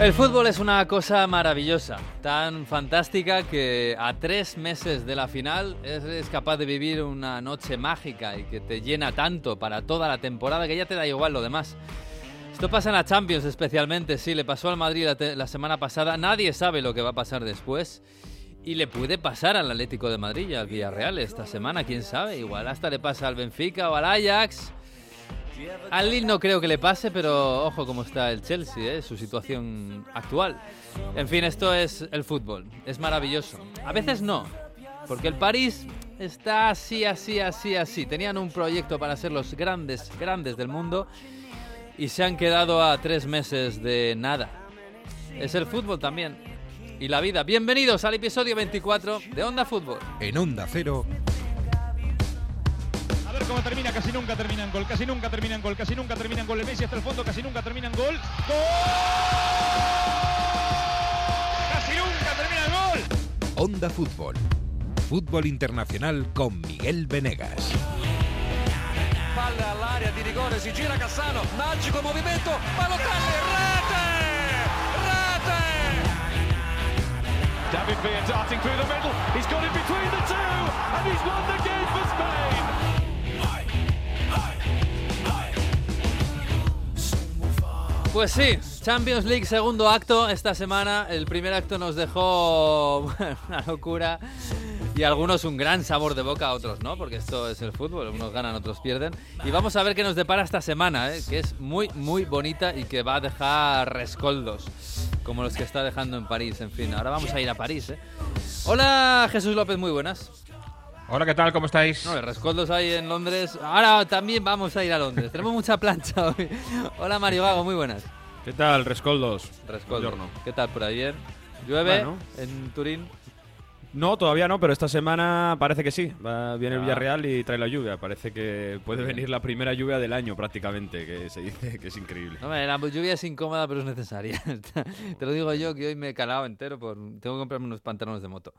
El fútbol es una cosa maravillosa, tan fantástica que a tres meses de la final eres capaz de vivir una noche mágica y que te llena tanto para toda la temporada que ya te da igual lo demás. Esto pasa en la Champions especialmente, sí, le pasó al Madrid la, semana pasada, nadie sabe lo que va a pasar después. Y le puede pasar al Atlético de Madrid al Villarreal esta semana, quién sabe, igual hasta le pasa al Benfica o al Ajax. Al Lille no creo que le pase, pero ojo cómo está el Chelsea, ¿eh? su situación actual. En fin, esto es el fútbol. Es maravilloso. A veces no, porque el París está así, así, así, así. Tenían un proyecto para ser los grandes, grandes del mundo y se han quedado a tres meses de nada. Es el fútbol también. Y la vida. Bienvenidos al episodio 24 de Onda Fútbol. En Onda Cero. Ver cómo termina, casi nunca termina en gol, casi nunca termina en gol, casi nunca termina en gol. El Messi hasta el fondo, casi nunca termina en gol. ¡Gol! Casi nunca termina en gol. Onda Fútbol. Fútbol internacional con Miguel Venegas. Palla all'area di rigore, si gira Cassano, magico movimento, Balotelli, rete! Rete! David Villa darting through the middle. He's got it between the two, and he's won Pues sí, Champions League segundo acto esta semana. El primer acto nos dejó una locura y algunos un gran sabor de boca, otros no, porque esto es el fútbol, unos ganan, otros pierden. Y vamos a ver qué nos depara esta semana, ¿eh? que es muy, muy bonita y que va a dejar rescoldos, como los que está dejando en París. En fin, ahora vamos a ir a París. ¿eh? Hola Jesús López, muy buenas. Hola, ¿qué tal? ¿Cómo estáis? No, rescoldos hay en Londres. Ahora también vamos a ir a Londres. Tenemos mucha plancha hoy. Hola Mario Gago, muy buenas. ¿Qué tal, Rescoldos? Rescoldos. ¿Qué tal por ayer? ¿Llueve Bueno. en Turín? No, todavía no, pero esta semana parece que sí. Va, viene el Ah. Villarreal y trae la lluvia. Parece que puede venir la primera lluvia del año prácticamente, que se dice que es increíble. Hombre, la lluvia es incómoda, pero es necesaria. Te lo digo yo, que hoy me he calado entero. por Tengo que comprarme unos pantalones de moto.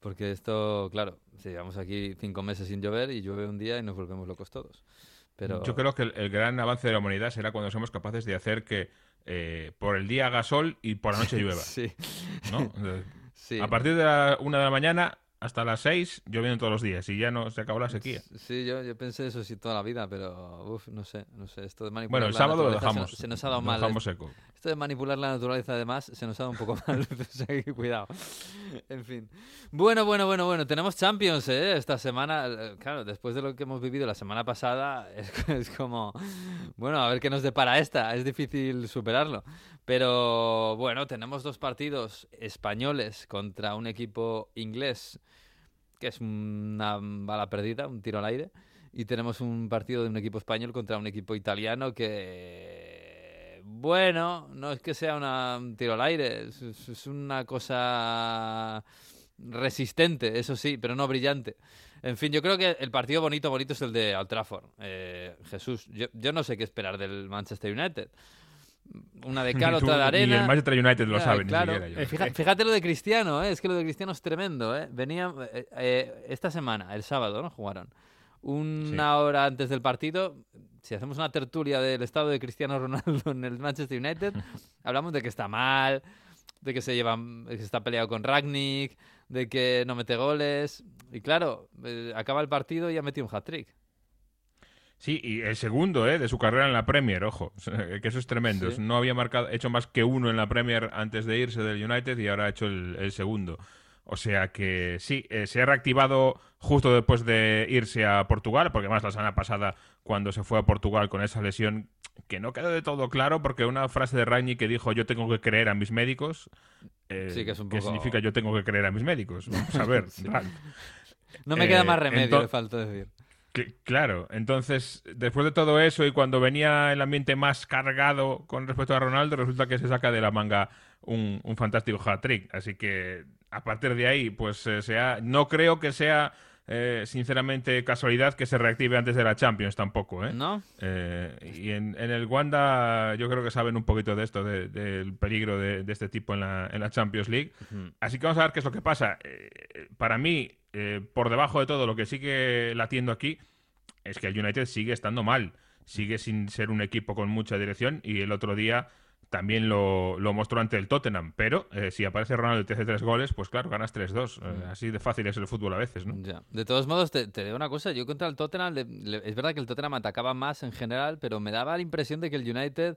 Porque esto, claro, si llevamos aquí cinco meses sin llover y llueve un día y nos volvemos locos todos. Pero Yo creo que el, el gran avance de la humanidad será cuando somos capaces de hacer que eh, por el día haga sol y por la noche llueva. Sí, ¿no? Entonces, sí. A partir de la una de la mañana hasta las seis lloviendo todos los días y ya no se acabó la sequía. Sí, yo, yo pensé eso sí toda la vida, pero uf, no sé, no sé. Esto de manipular Bueno, el la sábado lo se dejamos. nos- Se, nos ha dado mal. dejamos seco. Esto de manipular la naturaleza, además, se nos ha dado un poco mal. o sea que cuidado. En fin. Bueno, bueno, bueno, bueno. Tenemos Champions, ¿eh? Esta semana. Eh, Claro, después de lo que hemos vivido la semana pasada, es, es como. Bueno, a ver qué nos depara esta. Es difícil superarlo. Pero bueno, tenemos dos partidos españoles contra un equipo inglés, que es una bala perdida, un tiro al aire. Y tenemos un partido de un equipo español contra un equipo italiano que, bueno, no es que sea una- un tiro al aire, es, una cosa resistente, eso sí, pero no brillante. En fin, yo creo que el partido bonito, bonito es el de Old. Eh, Jesús, yo, yo no sé qué esperar del Manchester United. Una de cal, otra de arena. Ni el Manchester United lo sabe, claro. ni siquiera yo. Eh, fija- Fíjate, lo de Cristiano, ¿eh? es que lo de Cristiano es tremendo. ¿eh? Venía eh, eh, esta semana, el sábado, ¿no? Jugaron. Una hora antes del partido, si hacemos una tertulia del estado de Cristiano Ronaldo en el Manchester United, hablamos de que está mal, de que se lleva, que se está peleado con Ragnick, de que no mete goles. Y claro, eh, acaba el partido y ha metido un hat-trick. Sí, y el segundo ¿eh? de su carrera en la Premier, ojo, que eso es tremendo. Sí. No había marcado, hecho más que uno en la Premier antes de irse del United y ahora ha hecho el, el segundo. O sea que sí, eh, se ha reactivado justo después de irse a Portugal, porque más la semana pasada, cuando se fue a Portugal con esa lesión, que no quedó de todo claro, porque una frase de Ragni que dijo yo tengo que creer a mis médicos, eh, Sí, que es un ¿qué poco- significa yo tengo que creer a mis médicos? Vamos a ver, Ragni. No me Eh, queda más remedio, le falta decir. Cl- Claro, entonces, después de todo eso y cuando venía el ambiente más cargado con respecto a Ronaldo, resulta que se saca de la manga un, un fantástico hat-trick. Así que, a partir de ahí, pues eh, sea, no creo que sea, eh, sinceramente, casualidad que se reactive antes de la Champions tampoco, ¿eh? ¿No? Eh, y en, en el Wanda yo creo que saben un poquito de esto, de- del peligro de, de este tipo en la, en la Champions League. Así que vamos a ver qué es lo que pasa. Para mí, eh, por debajo de todo, lo que sigue latiendo aquí es que el United sigue estando mal. Sigue sin ser un equipo con mucha dirección y el otro día también lo, lo mostró ante el Tottenham. Pero eh, si aparece Ronaldo y te hace tres goles, pues claro, ganas 3-2. Eh, así de fácil es el fútbol a veces, ¿no? Ya. De todos modos, te, te digo una cosa. Yo contra el Tottenham, le- le- es verdad que el Tottenham atacaba más en general, pero me daba la impresión de que el United,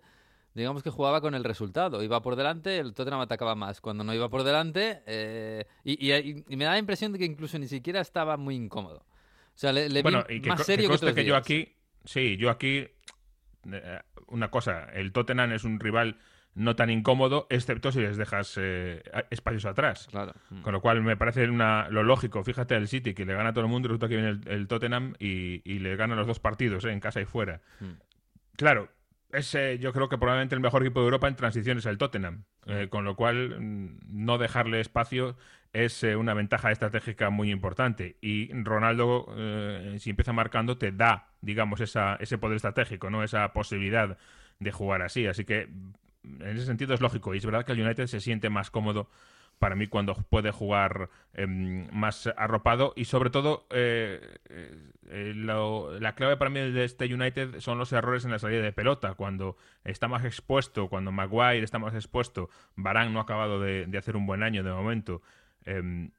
digamos que jugaba con el resultado. Iba por delante, el Tottenham atacaba más. Cuando no iba por delante, eh, y, y- y me da la impresión de que incluso ni siquiera estaba muy incómodo. O sea, le, le Bueno, vi y que, más serio que que, que yo aquí, sí, yo aquí, eh, una cosa, el Tottenham es un rival no tan incómodo, excepto si les dejas eh, espacios atrás. Claro. Mm. Con lo cual me parece una, lo lógico. Fíjate el City, que le gana a todo el mundo, resulta que viene el, el Tottenham y, y le gana los dos partidos, eh, en casa y fuera. Mm. Claro, es, eh, yo creo que probablemente el mejor equipo de Europa en transición es el Tottenham. eh, con lo cual, mm, no dejarle espacio es eh, una ventaja estratégica muy importante. Y Ronaldo, si empieza marcando, te da, digamos, esa, ese poder estratégico, ¿no? Esa posibilidad de jugar así. Así que, en ese sentido, es lógico. Y es verdad que el United se siente más cómodo para mí cuando puede jugar em, más arropado. Y sobre todo eh, eh, lo- la clave para mí de este United son los errores en la salida de pelota. Cuando está más expuesto cuando Maguire está más expuesto Barán no ha acabado de, de hacer un buen año de momento. Em,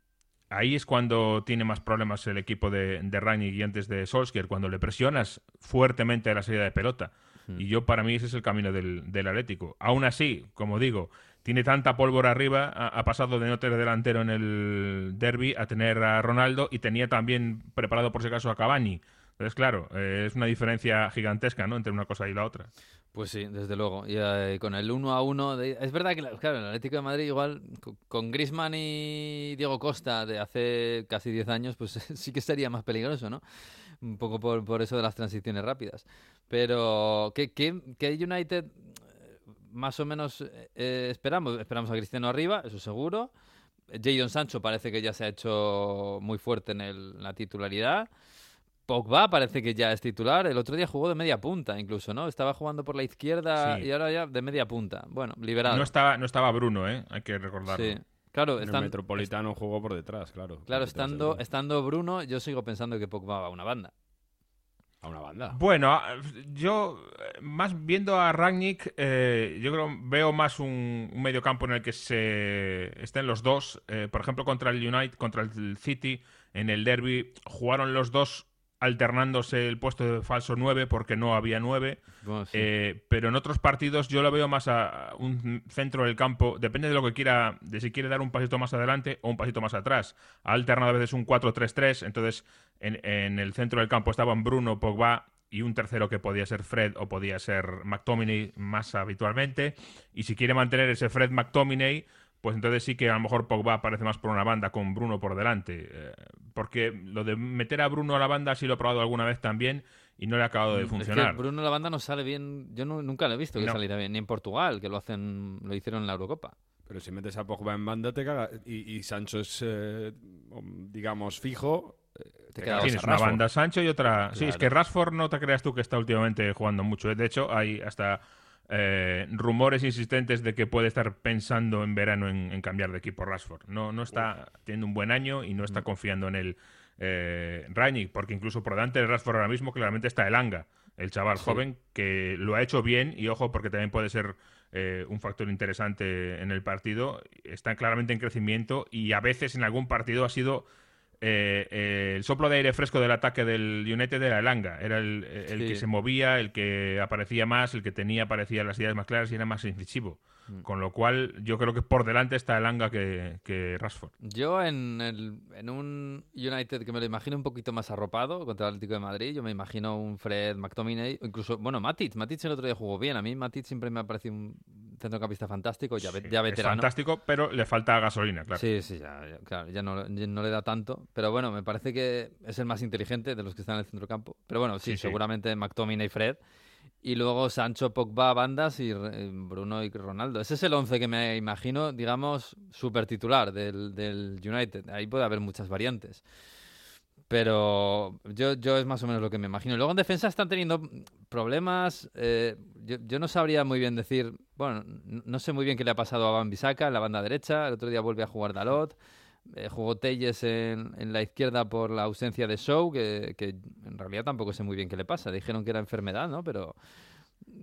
ahí es cuando tiene más problemas el equipo de, de Rangnick y antes de Solskjaer cuando le presionas fuertemente a la salida de pelota. Y yo para mí ese es el camino del, del Atlético. Aún así como digo tiene tanta pólvora arriba, ha, pasado de no tener delantero en el derby a tener a Ronaldo y tenía también preparado por si acaso a Cavani. Entonces, claro, eh, es una diferencia gigantesca, ¿no? Entre una cosa y la otra. Pues sí, desde luego. Y eh, con el 1 a 1, de- es verdad que la- claro, el Atlético de Madrid igual co- con Griezmann y Diego Costa de hace casi 10 años, pues sí que sería más peligroso, ¿no? Un poco por, por eso de las transiciones rápidas. Pero ¿qué, qué, qué United más o menos eh, esperamos? Esperamos a Cristiano arriba, eso seguro. Jadon Sancho parece que ya se ha hecho muy fuerte en, el- en la titularidad. Pogba parece que ya es titular. El otro día jugó de media punta, incluso, ¿no? Estaba jugando por la izquierda Sí. y ahora ya de media punta. Bueno, liberado. No estaba, no estaba Bruno, ¿eh? Hay que recordarlo. Sí. Claro, El están, Metropolitano jugó por detrás, claro. claro por detrás de estando, estando Bruno, yo sigo pensando que Pogba va a una banda. A una banda. Bueno, yo, más viendo a Ragnick, eh, yo creo veo más un, un mediocampo en el que se estén los dos. Eh, por ejemplo, contra el United, contra el City, en el derby, jugaron los dos alternándose el puesto de falso 9 porque no había 9. Bueno, sí. Eh, pero en otros partidos yo lo veo más a un centro del campo, depende de lo que quiera, de si quiere dar un pasito más adelante o un pasito más atrás. Ha alternado a veces un 4-3-3, entonces en, en el centro del campo estaban Bruno, Pogba y un tercero que podía ser Fred o podía ser McTominay más habitualmente. Y si quiere mantener ese Fred McTominay, pues entonces sí que a lo mejor Pogba aparece más por una banda con Bruno por delante. eh, porque lo de meter a Bruno a la banda sí lo he probado alguna vez también y no le ha acabado de Es que funcionar. Bruno la banda no sale bien. Yo nu- nunca lo he visto que No. saliera bien. Ni en Portugal, que lo hacen, lo hicieron en la Eurocopa. Pero si metes a Pogba en banda te caga. Y, y Sancho es, eh, digamos, fijo. eh, Te Tienes una banda Sancho y otra. Sí, es que Rashford no te creas tú que está últimamente jugando mucho. ¿eh? De hecho, hay hasta eh, rumores insistentes de que puede estar pensando en verano en, en cambiar de equipo Rashford. No, no está teniendo un buen año y no Mm. está confiando en el eh, Rangnick, porque incluso por delante de Rashford ahora mismo claramente está el Anga, el chaval Sí. joven que lo ha hecho bien y ojo porque también puede ser eh, un factor interesante en el partido. Está claramente en crecimiento y a veces en algún partido ha sido eh, eh, el soplo de aire fresco del ataque del United era el Anga. Era el, el Sí. que se movía, el que aparecía más, el que tenía parecía las ideas más claras y era más incisivo. Mm. Con lo cual, yo creo que por delante está el Anga que, que Rashford. Yo en, el- en un United que me lo imagino un poquito más arropado contra el Atlético de Madrid, yo me imagino un Fred McTominay, incluso, bueno, Matic. Matic el otro día jugó bien. A mí Matic siempre me ha parecido un centrocampista fantástico, ya, ve- Sí, ya es veterano. fantástico, pero le falta gasolina, claro. Sí, sí, ya, ya, claro, ya no, ya no le da tanto. Pero bueno, me parece que es el más inteligente de los que están en el centrocampo. Pero bueno, sí, Sí, sí. seguramente McTominay y Fred. Y luego Sancho, Pogba, Bandas y eh, Bruno y Ronaldo. Ese es el 11 que me imagino, digamos, super titular del, del United. Ahí puede haber muchas variantes. Pero yo, yo es más o menos lo que me imagino. Luego en defensa están teniendo problemas. eh, yo, no sabría muy bien decir. Bueno, no sé muy bien qué le ha pasado a Van Bissaka en la banda derecha. El otro día vuelve a jugar Dalot. Eh, jugó Telles en, en la izquierda por la ausencia de Show, que, que en realidad tampoco sé muy bien qué le pasa. Dijeron que era enfermedad, ¿no? Pero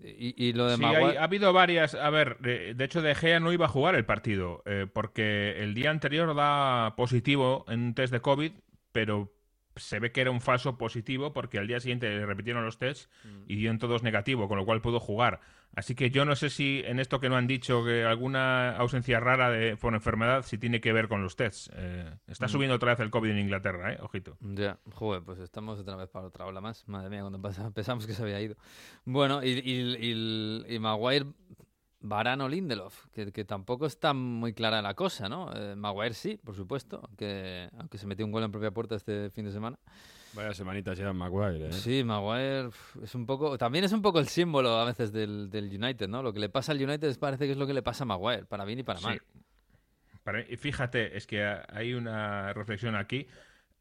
Y, lo de sí, ha habido varias. A ver, de, hecho, De Gea no iba a jugar el partido eh, porque el día anterior da positivo en un test de COVID, pero se ve que era un falso positivo porque al día siguiente le repitieron los tests y dio en todos negativo, con lo cual pudo jugar. Así que yo no sé si en esto que no han dicho que alguna ausencia rara de, por enfermedad si tiene que ver con los tests. Eh, está mm. subiendo otra vez el COVID en Inglaterra, ¿eh? Ojito. Ya, joder, pues estamos otra vez para otra ola más. Madre mía, cuando pensamos que se había ido. Bueno, y, y, y Maguire Varano Lindelof, que, que, tampoco está muy clara la cosa, ¿no? Eh, Maguire sí, por supuesto, aunque, aunque se metió un gol en propia puerta este fin de semana. Vaya semanita ya Maguire, ¿eh? Sí, Maguire es un poco, también es un poco el símbolo a veces del, del United, ¿no? Lo que le pasa al United parece que es lo que le pasa a Maguire, para bien y para mal. y fíjate, es que hay una reflexión aquí.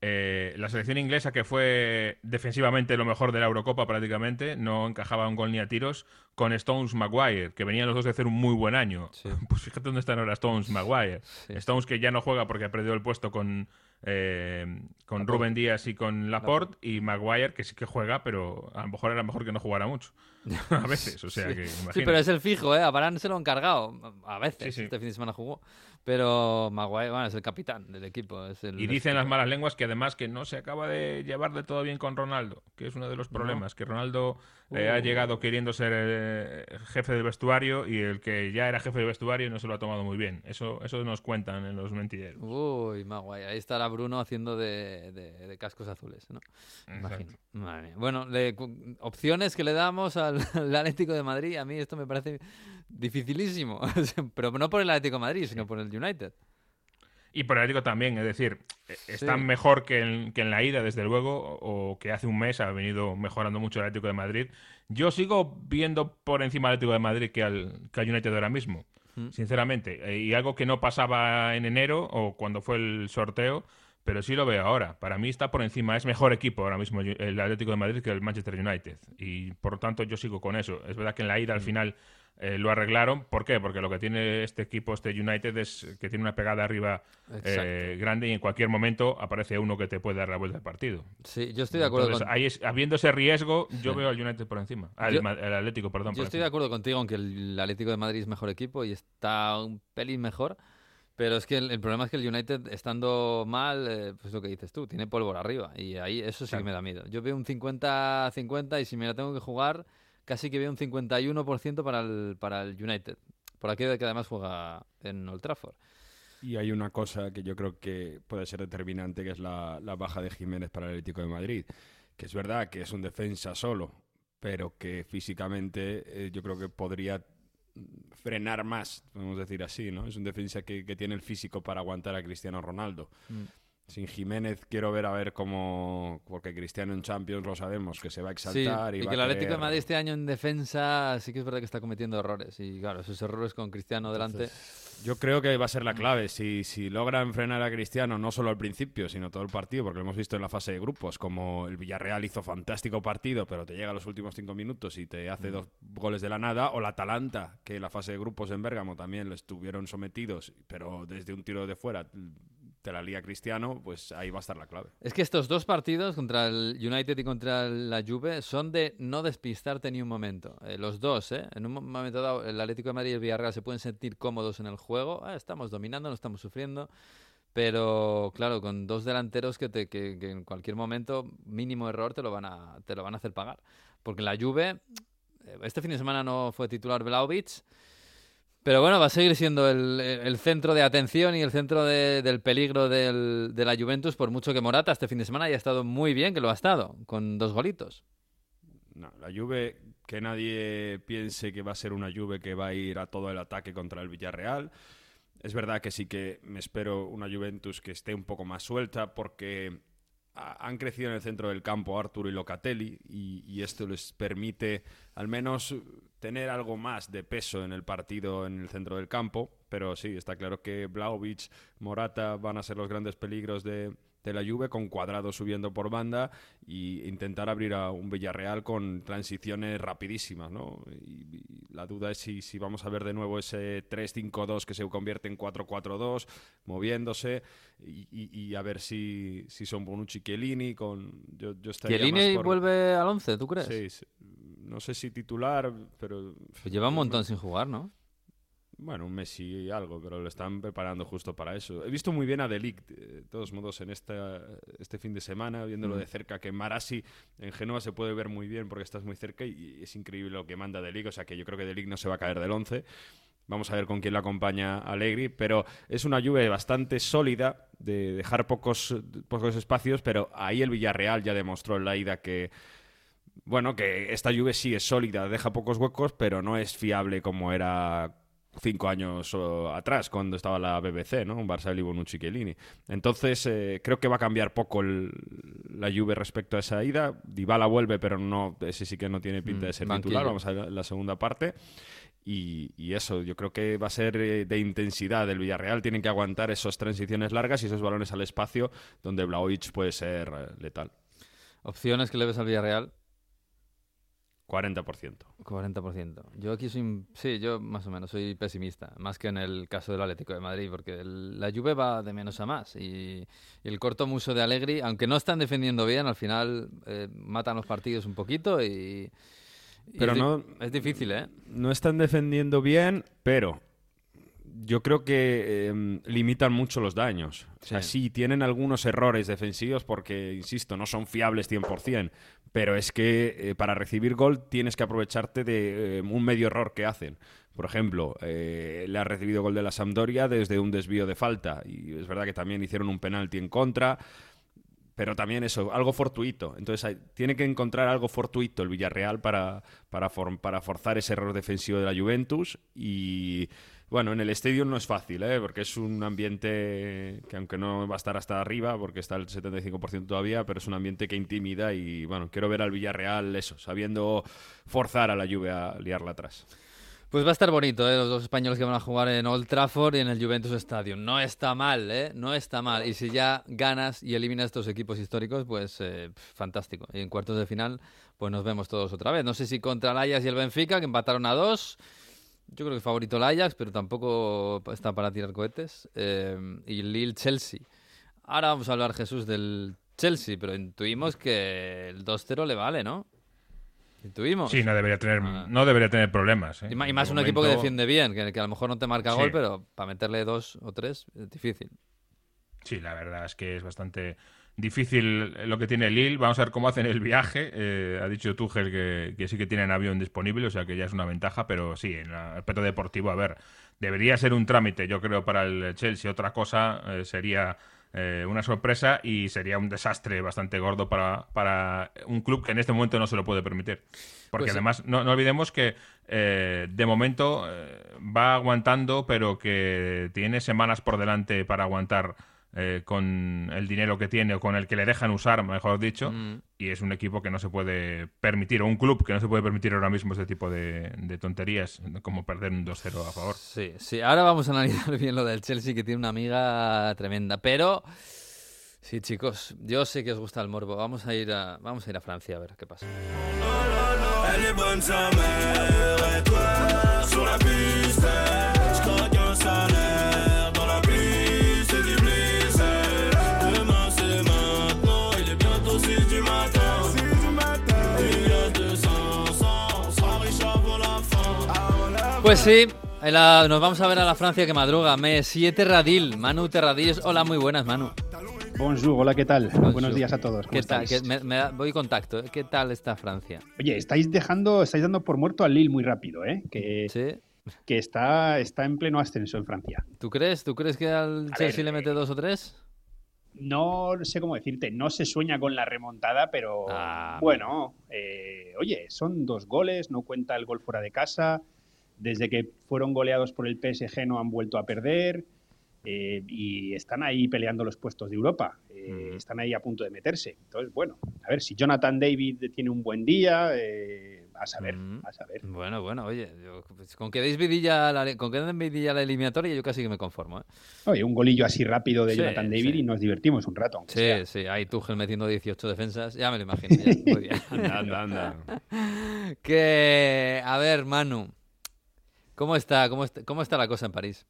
Eh, la selección inglesa, que fue defensivamente lo mejor de la Eurocopa prácticamente, no encajaba un gol ni a tiros, con Stones Maguire, que venían los dos de hacer un muy buen año. Pues fíjate dónde están ahora Stones Maguire. Stones que ya no juega porque ha perdido el puesto con, eh, con Rubén Díaz y con Laporte, y Maguire, que sí que juega, pero a lo mejor era mejor que no jugara mucho. a veces, o sea que Sí, pero es el fijo, ¿eh? A Barán se lo han cargado. A veces, este fin de semana jugó. Pero Maguire, bueno, es el capitán del equipo. y dicen las malas lenguas que además que no se acaba de llevar de todo bien con Ronaldo, que es uno de los problemas, que Ronaldo eh, ha uh. llegado queriendo ser eh, jefe del vestuario y el que ya era jefe del vestuario no se lo ha tomado muy bien. Eso, eso nos cuentan en los mentideros. Uy, Maguire. Ahí estará Bruno haciendo de, cascos azules, ¿no? Imagino. Bueno, opciones que le damos al, Atlético de Madrid, a mí esto me parece dificilísimo. Pero no por el Atlético de Madrid, sino por el United. Y por el Atlético también, es decir, e, están mejor que en, que en, la ida, desde luego, o que hace un mes ha venido mejorando mucho el Atlético de Madrid. Yo sigo viendo por encima del Atlético de Madrid que al, que al United ahora mismo, mm. sinceramente. Eh, y algo que no pasaba en enero o cuando fue el sorteo, pero sí lo veo ahora. Para mí está por encima, es mejor equipo ahora mismo el Atlético de Madrid que el Manchester United. Y por lo tanto yo sigo con eso. Es verdad que en la ida al mm. final eh, lo arreglaron. ¿Por qué? Porque lo que tiene este equipo, este United, es que tiene una pegada arriba eh, grande y en cualquier momento aparece uno que te puede dar la vuelta al partido. Sí, yo estoy de acuerdo con... ahí habiendo ese riesgo, yo veo al United por encima. el, Atlético, perdón. Yo estoy de acuerdo contigo, aunque el Atlético de Madrid es mejor equipo y está un pelín mejor. Pero es que el, problema es que el United, estando mal, eh, pues lo que dices tú, tiene pólvora arriba. Y ahí eso sí que me da miedo. Yo veo un 50-50 y si me la tengo que jugar, casi que veo un 51% para el, para el United. Por aquello de que además juega en Old Trafford. Y hay una cosa que yo creo que puede ser determinante, que es la, baja de Jiménez para el Atlético de Madrid. Que es verdad que es un defensa solo, pero que físicamente eh, yo creo que podría frenar más, podemos decir así, ¿no? Es un defensa que, tiene el físico para aguantar a Cristiano Ronaldo. Mm. Sin Jiménez quiero ver a ver cómo, porque Cristiano en Champions lo sabemos, que se va a exaltar. y, y que el Atlético de Madrid este año en defensa sí que es verdad que está cometiendo errores. Y claro, esos errores con Cristiano delante... yo creo que va a ser la clave. Si, si logran frenar a Cristiano, no solo al principio, sino todo el partido, porque lo hemos visto en la fase de grupos, como el Villarreal hizo fantástico partido, pero te llega a los últimos cinco minutos y te hace dos goles de la nada, o la Atalanta, que en la fase de grupos en Bérgamo también lo estuvieron sometidos, pero desde un tiro de fuera de la Liga Cristiano, pues ahí va a estar la clave. Es que estos dos partidos, contra el United y contra la Juve, son de no despistarte ni un momento. Eh, los dos, ¿eh? En un momento dado, el Atlético de Madrid y el Villarreal se pueden sentir cómodos en el juego. Ah, estamos dominando, no estamos sufriendo. Pero claro, con dos delanteros que, te, que, en cualquier momento, mínimo error, te lo van a, te lo van a hacer pagar. Porque la Juve, eh, este fin de semana no fue titular Vlaovic. Pero bueno, va a seguir siendo el, centro de atención y el centro del peligro del, de la Juventus, por mucho que Morata este fin de semana haya estado muy bien, que lo ha estado, con dos golitos. No, la Juve, que nadie piense que va a ser una Juve que va a ir a todo el ataque contra el Villarreal. Es verdad que sí que me espero una Juventus que esté un poco más suelta porque han crecido en el centro del campo Arturo y Locatelli y, esto les permite al menos tener algo más de peso en el partido en el centro del campo. Pero sí, está claro que Blaovic, Morata van a ser los grandes peligros de, de la Juve con cuadrado subiendo por banda y intentar abrir a un Villarreal con transiciones rapidísimas, ¿no? Y, la duda es si, si, vamos a ver de nuevo ese 3-5-2 que se convierte en 4-4-2, moviéndose y, a ver si, si son Bonucci y Chiellini con... Yo, ¿Chiellini vuelve al 11, tú crees? Sí, no sé si titular, pero... Pues lleva un montón sin jugar, ¿no? Bueno, un Messi y algo, pero lo están preparando justo para eso. He visto muy bien a Delic, de todos modos, en esta, este fin de semana, viéndolo Mm. de cerca, que Marasi en Genoa se puede ver muy bien porque estás muy cerca y es increíble lo que manda Delic, o sea que yo creo que Delic no se va a caer del 11. Vamos a ver con quién lo acompaña Allegri, pero es una lluvia bastante sólida de dejar pocos, pocos espacios, pero ahí el Villarreal ya demostró en la ida que, bueno, que esta lluvia sí es sólida, deja pocos huecos, pero no es fiable como era cinco años atrás, cuando estaba la BBC, ¿no? Un Barça de Bonucci Chiellini. Entonces, eh, creo que va a cambiar poco el- la Juve respecto a esa ida. Dybala vuelve, pero no, ese sí que no tiene pinta de ser Mm, banquillo. titular. Vamos a ver la segunda parte. Y, y eso, yo creo que va a ser eh, de intensidad del Villarreal. Tienen que aguantar esas transiciones largas y esos balones al espacio donde Blaovic puede ser eh, letal. Opciones que le ves al Villarreal, 40%. 40%. Yo aquí soy, sí, yo más o menos soy pesimista, más que en el caso del Atlético de Madrid, porque el- la Juve va de menos a más y, y el corto muso de Allegri, aunque no están defendiendo bien, al final eh, matan los partidos un poquito y... y Pero es no- Es difícil, ¿eh? no están defendiendo bien, pero yo creo que eh, limitan mucho los daños. O sea, Sí. sí, tienen algunos errores defensivos porque, insisto, no son fiables 100%, pero es que eh, para recibir gol tienes que aprovecharte de eh, un medio error que hacen. Por ejemplo, eh, le ha recibido gol de la Sampdoria desde un desvío de falta y es verdad que también hicieron un penalti en contra pero también eso, algo fortuito. Entonces hay- tiene que encontrar algo fortuito el Villarreal para, para, for- para forzar ese error defensivo de la Juventus. Y bueno, en el estadio no es fácil, ¿eh? porque es un ambiente que aunque no va a estar hasta arriba, porque está el 75% todavía, pero es un ambiente que intimida y bueno, quiero ver al Villarreal eso, sabiendo forzar a la Juve a liarla atrás. Pues va a estar bonito, ¿eh? Los dos españoles que van a jugar en Old Trafford y en el Juventus Stadium. No está mal, ¿eh? No está mal. Y si ya ganas y eliminas estos equipos históricos, pues eh, fantástico. Y en cuartos de final, pues nos vemos todos otra vez. No sé si contra el Ajax y el Benfica, que empataron a dos. Yo creo que favorito el Ajax, pero tampoco está para tirar cohetes. Eh, y Lille-Chelsea. Ahora vamos a hablar, Jesús, del Chelsea, pero intuimos que el 2-0 le vale, ¿no? Intuimos. Sí, no debería tener, Ah. no debería tener problemas. ¿eh? Y, más un equipo que defiende bien, que, que a lo mejor no te marca Sí. gol, pero para meterle dos o tres es difícil. Sí, la verdad es que es bastante difícil lo que tiene Lille. Vamos a ver cómo hacen el viaje. Eh, ha dicho Tuchel que, que sí que tienen avión disponible, o sea que ya es una ventaja, pero sí, en el aspecto deportivo, a ver, debería ser un trámite, yo creo, para el Chelsea. Otra cosa eh, sería eh, una sorpresa y sería un desastre bastante gordo para, para un club que en este momento no se lo puede permitir. Porque Pues sí. además, no, no olvidemos que eh, de momento eh, va aguantando, pero que tiene semanas por delante para aguantar eh, con el dinero que tiene o con el que le dejan usar, mejor dicho, Mm. y es un equipo que no se puede permitir, o un club que no se puede permitir ahora mismo este tipo de, de tonterías, como perder un 2-0 a favor. Sí, sí. Ahora vamos a analizar bien lo del Chelsea, que tiene una amiga tremenda. Pero, sí, chicos, yo sé que os gusta el morbo. Vamos a ir a, vamos a, ir a Francia a ver qué pasa. Pues sí, la- nos vamos a ver a la Francia que madruga. Me 7 Radil, Manu Terradillos. Hola, muy buenas, Manu. Bonjour, hola, ¿qué tal? Bonjour. Buenos días a todos. ¿cómo ¿Qué tal? Que me, me da- voy contacto. ¿eh? ¿Qué tal está Francia? Oye, estáis dejando, estáis dando por muerto al Lille muy rápido, ¿eh? Que, ¿Sí? que está, está en pleno ascenso en Francia. ¿Tú crees? ¿Tú crees que al A Chelsea ver, le mete eh, dos o tres? No sé cómo decirte, no se sueña con la remontada, pero Ah. bueno, eh, oye, son dos goles, no cuenta el gol fuera de casa. Desde que fueron goleados por el PSG no han vuelto a perder eh, y están ahí peleando los puestos de Europa. eh, Mm. Están ahí a punto de meterse. Entonces, bueno, a ver si Jonathan David tiene un buen día, eh, a saber, Mm. a saber. Bueno, bueno, oye, yo- pues, con que deis vidilla la, con que den vidilla la eliminatoria, yo casi que me conformo. ¿eh? Oye, un golillo así rápido de Sí, Jonathan David sí. y nos divertimos un rato. Sí, sea. sí, ahí Tuchel metiendo 18 defensas, ya me lo imagino. ya. Anda, anda, anda. que, a ver, Manu, ¿cómo está, cómo está, cómo está la cosa en París?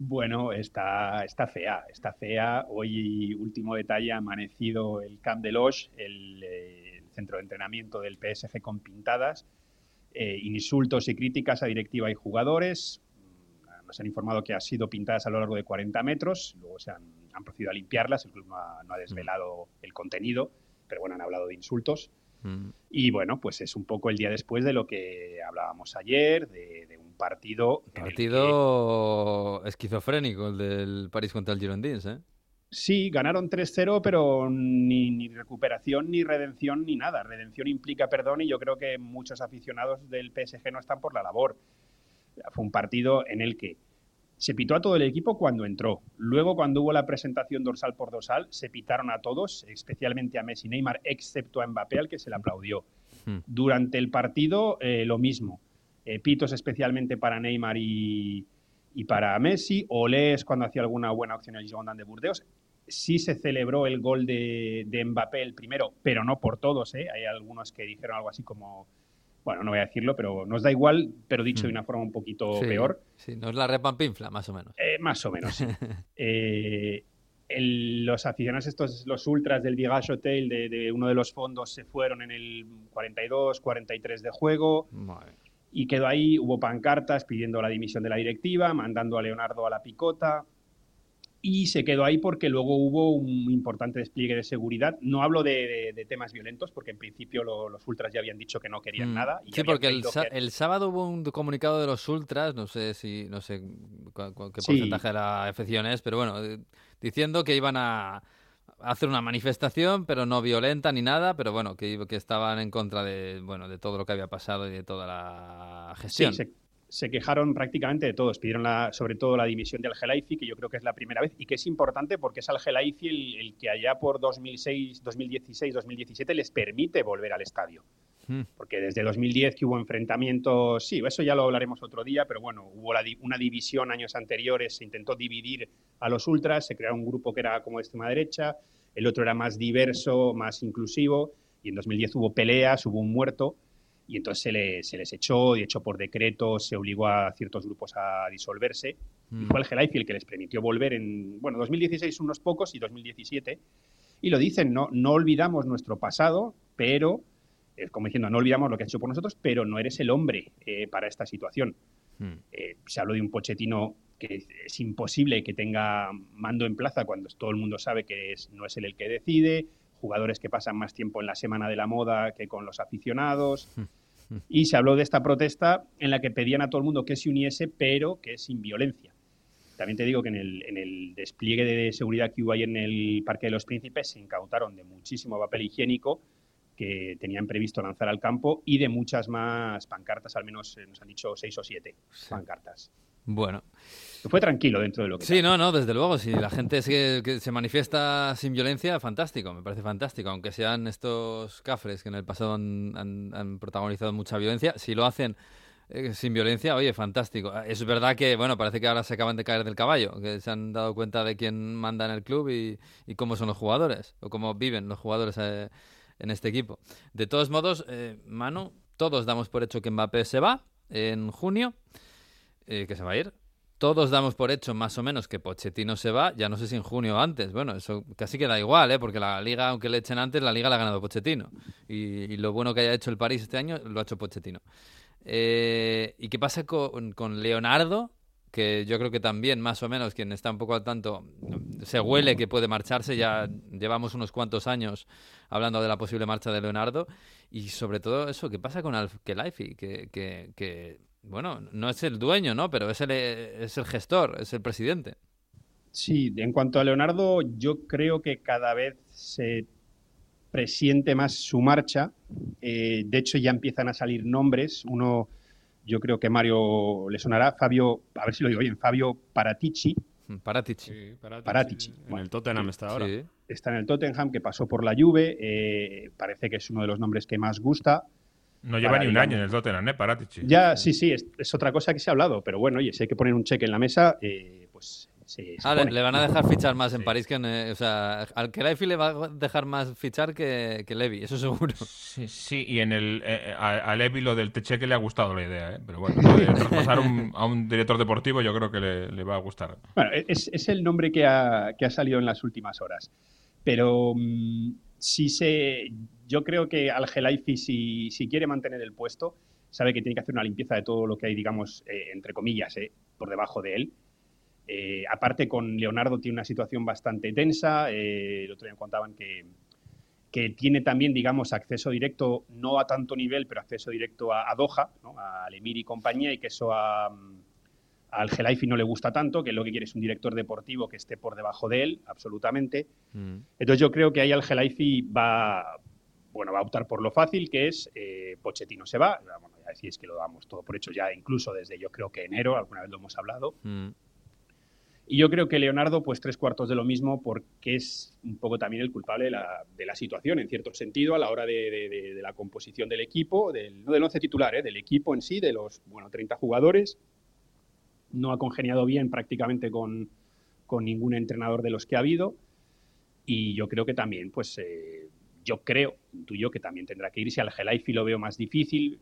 Bueno, está, está fea, está fea. Hoy, último detalle, ha amanecido el Camp de Loge, el, eh, el centro de entrenamiento del PSG con pintadas. eh, insultos y críticas a directiva y jugadores. Mm, Nos han informado que han sido pintadas a lo largo de 40 metros, luego se han, han procedido a limpiarlas, el club no ha, no ha desvelado el contenido, pero bueno, han hablado de insultos. Mm. Y bueno, pues es un poco el día después de lo que hablábamos ayer, de, de un partido. en el que- Partido esquizofrénico el del París contra el Girondins, ¿eh? Sí, ganaron 3-0, pero ni, ni recuperación, ni redención, ni nada. Redención implica perdón y yo creo que muchos aficionados del PSG no están por la labor. Fue un partido en el que se pitó a todo el equipo cuando entró. Luego, cuando hubo la presentación dorsal por dorsal, se pitaron a todos, especialmente a Messi y Neymar, excepto a Mbappé, al que se le aplaudió. Hmm. Durante el partido, eh, lo mismo. Eh, pitos especialmente para Neymar y, y para Messi. Olés cuando hacía alguna buena opción el Girondin de Burdeos. Sí se celebró el gol de, de Mbappé el primero, pero no por todos. ¿eh? Hay algunos que dijeron algo así como, bueno, no voy a decirlo, pero nos da igual, pero dicho de una forma un poquito Sí, peor. Sí, no es la repampinfla, más o menos. Eh, más o menos. Eh, el- los aficionados estos, los ultras del Vigage Hotel de, de uno de los fondos se fueron en el 42, 43 de juego Madre. Y quedó ahí, hubo pancartas pidiendo la dimisión de la directiva, mandando a Leonardo a la picota y se quedó ahí porque luego hubo un importante despliegue de seguridad. No hablo de, de- de temas violentos porque en principio lo- los ultras ya habían dicho que no querían Mm. nada. y Sí, porque el, que- el sábado hubo un comunicado de los ultras, no sé si no sé cu- cu- qué Sí. porcentaje de la afección es, pero bueno, eh, diciendo que iban a hacer una manifestación, pero no violenta ni nada, pero bueno, que, que estaban en contra de bueno de todo lo que había pasado y de toda la Sí, gestión. se, se quejaron prácticamente de todos. Pidieron la, sobre todo la dimisión de Al-Gelaifi, que yo creo que es la primera vez y que es importante porque es Al-Gelaifi el, el que allá por 2006, 2016, 2017 les permite volver al estadio. Porque desde 2010 que hubo enfrentamientos, sí, eso ya lo hablaremos otro día, pero bueno, hubo la una división años anteriores, se intentó dividir a los ultras, se creó un grupo que era como de extrema derecha, el otro era más diverso, más inclusivo, y en 2010 hubo peleas, hubo un muerto, y entonces se, le- se les echó, y hecho por decreto se obligó a ciertos grupos a disolverse, y Mm. fue el Gelaifi el que les permitió volver en, bueno, 2016 unos pocos y 2017, y lo dicen, no, no olvidamos nuestro pasado, pero, eh, como diciendo, no olvidamos lo que has hecho por nosotros, pero no eres el hombre eh, para esta situación. Mm. Eh, se habló de un Pochettino que es imposible que tenga mando en plaza cuando todo el mundo sabe que es- no es él el que decide, jugadores que pasan más tiempo en la semana de la moda que con los aficionados. Y se habló de esta protesta en la que pedían a todo el mundo que se uniese, pero que sin violencia. También te digo que en el, en el despliegue de seguridad que hubo ahí en el Parque de los Príncipes se incautaron de muchísimo papel higiénico que tenían previsto lanzar al campo y de muchas más pancartas, al menos eh, nos han dicho seis o siete pancartas. Bueno, Fue tranquilo dentro de lo que sí, no, no, desde luego, si la gente se, que se manifiesta sin violencia, fantástico, me parece fantástico, aunque sean estos cafres que en el pasado han, han- han protagonizado mucha violencia, si lo hacen eh, sin violencia, oye, fantástico. Ah, Es verdad que, bueno, parece que ahora se acaban de caer del caballo, que se han dado cuenta de quién manda en el club y, y cómo son los jugadores, o cómo viven los jugadores eh, en este equipo. De todos modos, eh, Manu, todos damos por hecho que Mbappé se va en junio, eh, que se va a ir. Todos damos por hecho más o menos que Pochettino se va, ya no sé si en junio o antes. Bueno, eso casi que da igual, ¿eh? porque la liga, aunque le echen antes, la liga la ha ganado Pochettino. Y, lo bueno que haya hecho el París este año lo ha hecho Pochettino. Eh, ¿Y qué pasa con Leonardo? Que yo creo que también, más o menos, quien está un poco al tanto, se huele que puede marcharse. Ya llevamos unos cuantos años hablando de la posible marcha de Leonardo. Y sobre todo eso, ¿qué pasa con Al-Khelaifi? Que, que, que, bueno, no es el dueño, ¿no? Pero es el, es el gestor, es el presidente. Sí, en cuanto a Leonardo, yo creo que cada vez se presiente más su marcha. Eh, de hecho, ya empiezan a salir nombres. Uno, yo creo que Mario le sonará, Fabio, a ver si lo digo bien, Fabio Paratici, Paratici. Sí, Paratici. Paratici. En Bueno, el Tottenham está ahora. Sí. está en el Tottenham, que pasó por la Juve, eh, parece que es uno de los nombres que más gusta. No lleva Para, ni un digamos. año en el Tottenham, ¿eh? Paratici. Ya, sí, sí, es, es otra cosa que se ha hablado, pero bueno, oye, si hay que poner un cheque en la mesa, eh, pues Ah, le, van a dejar fichar más en París que en. eh, o sea, al Khelaifi le va a dejar más fichar que, que Levy, eso seguro. Sí, sí, y en el eh, a, a Levi lo del Techeque le ha gustado la idea, ¿eh? pero bueno, de traspasar un- a un director deportivo yo creo que le, le va a gustar. Bueno, es, es el nombre que ha, que ha salido en las últimas horas. Pero mm, sí se, yo creo que Al Gelaifi, si, si quiere mantener el puesto, sabe que tiene que hacer una limpieza de todo lo que hay, digamos, eh, entre comillas, eh, por debajo de él. Eh, aparte, con Leonardo tiene una situación bastante tensa. Eh, el otro día me contaban que, que tiene también, digamos, acceso directo, no a tanto nivel, pero acceso directo a, a Doha, ¿no? al Emir y compañía, y que eso a, al Gelaifi no le gusta tanto, que lo que quiere es un director deportivo que esté por debajo de él, absolutamente. Mm. Entonces yo creo que ahí al Gelaifi va, bueno, va a optar por lo fácil, que es eh, Pochettino se va. Bueno, ya decís que lo damos todo por hecho ya, incluso desde yo creo que enero, alguna vez lo hemos hablado. Mm. Y yo creo que Leonardo, pues tres cuartos de lo mismo, porque es un poco también el culpable de la, de la situación, en cierto sentido, a la hora de, de- de- la composición del equipo, del, no del once titular, ¿eh? del equipo en sí, de los bueno, 30 jugadores. No ha congeniado bien prácticamente con, con ningún entrenador de los que ha habido. Y yo creo que también, pues, eh, yo creo, intuyo que también tendrá que irse al Gelaifi, lo veo más difícil.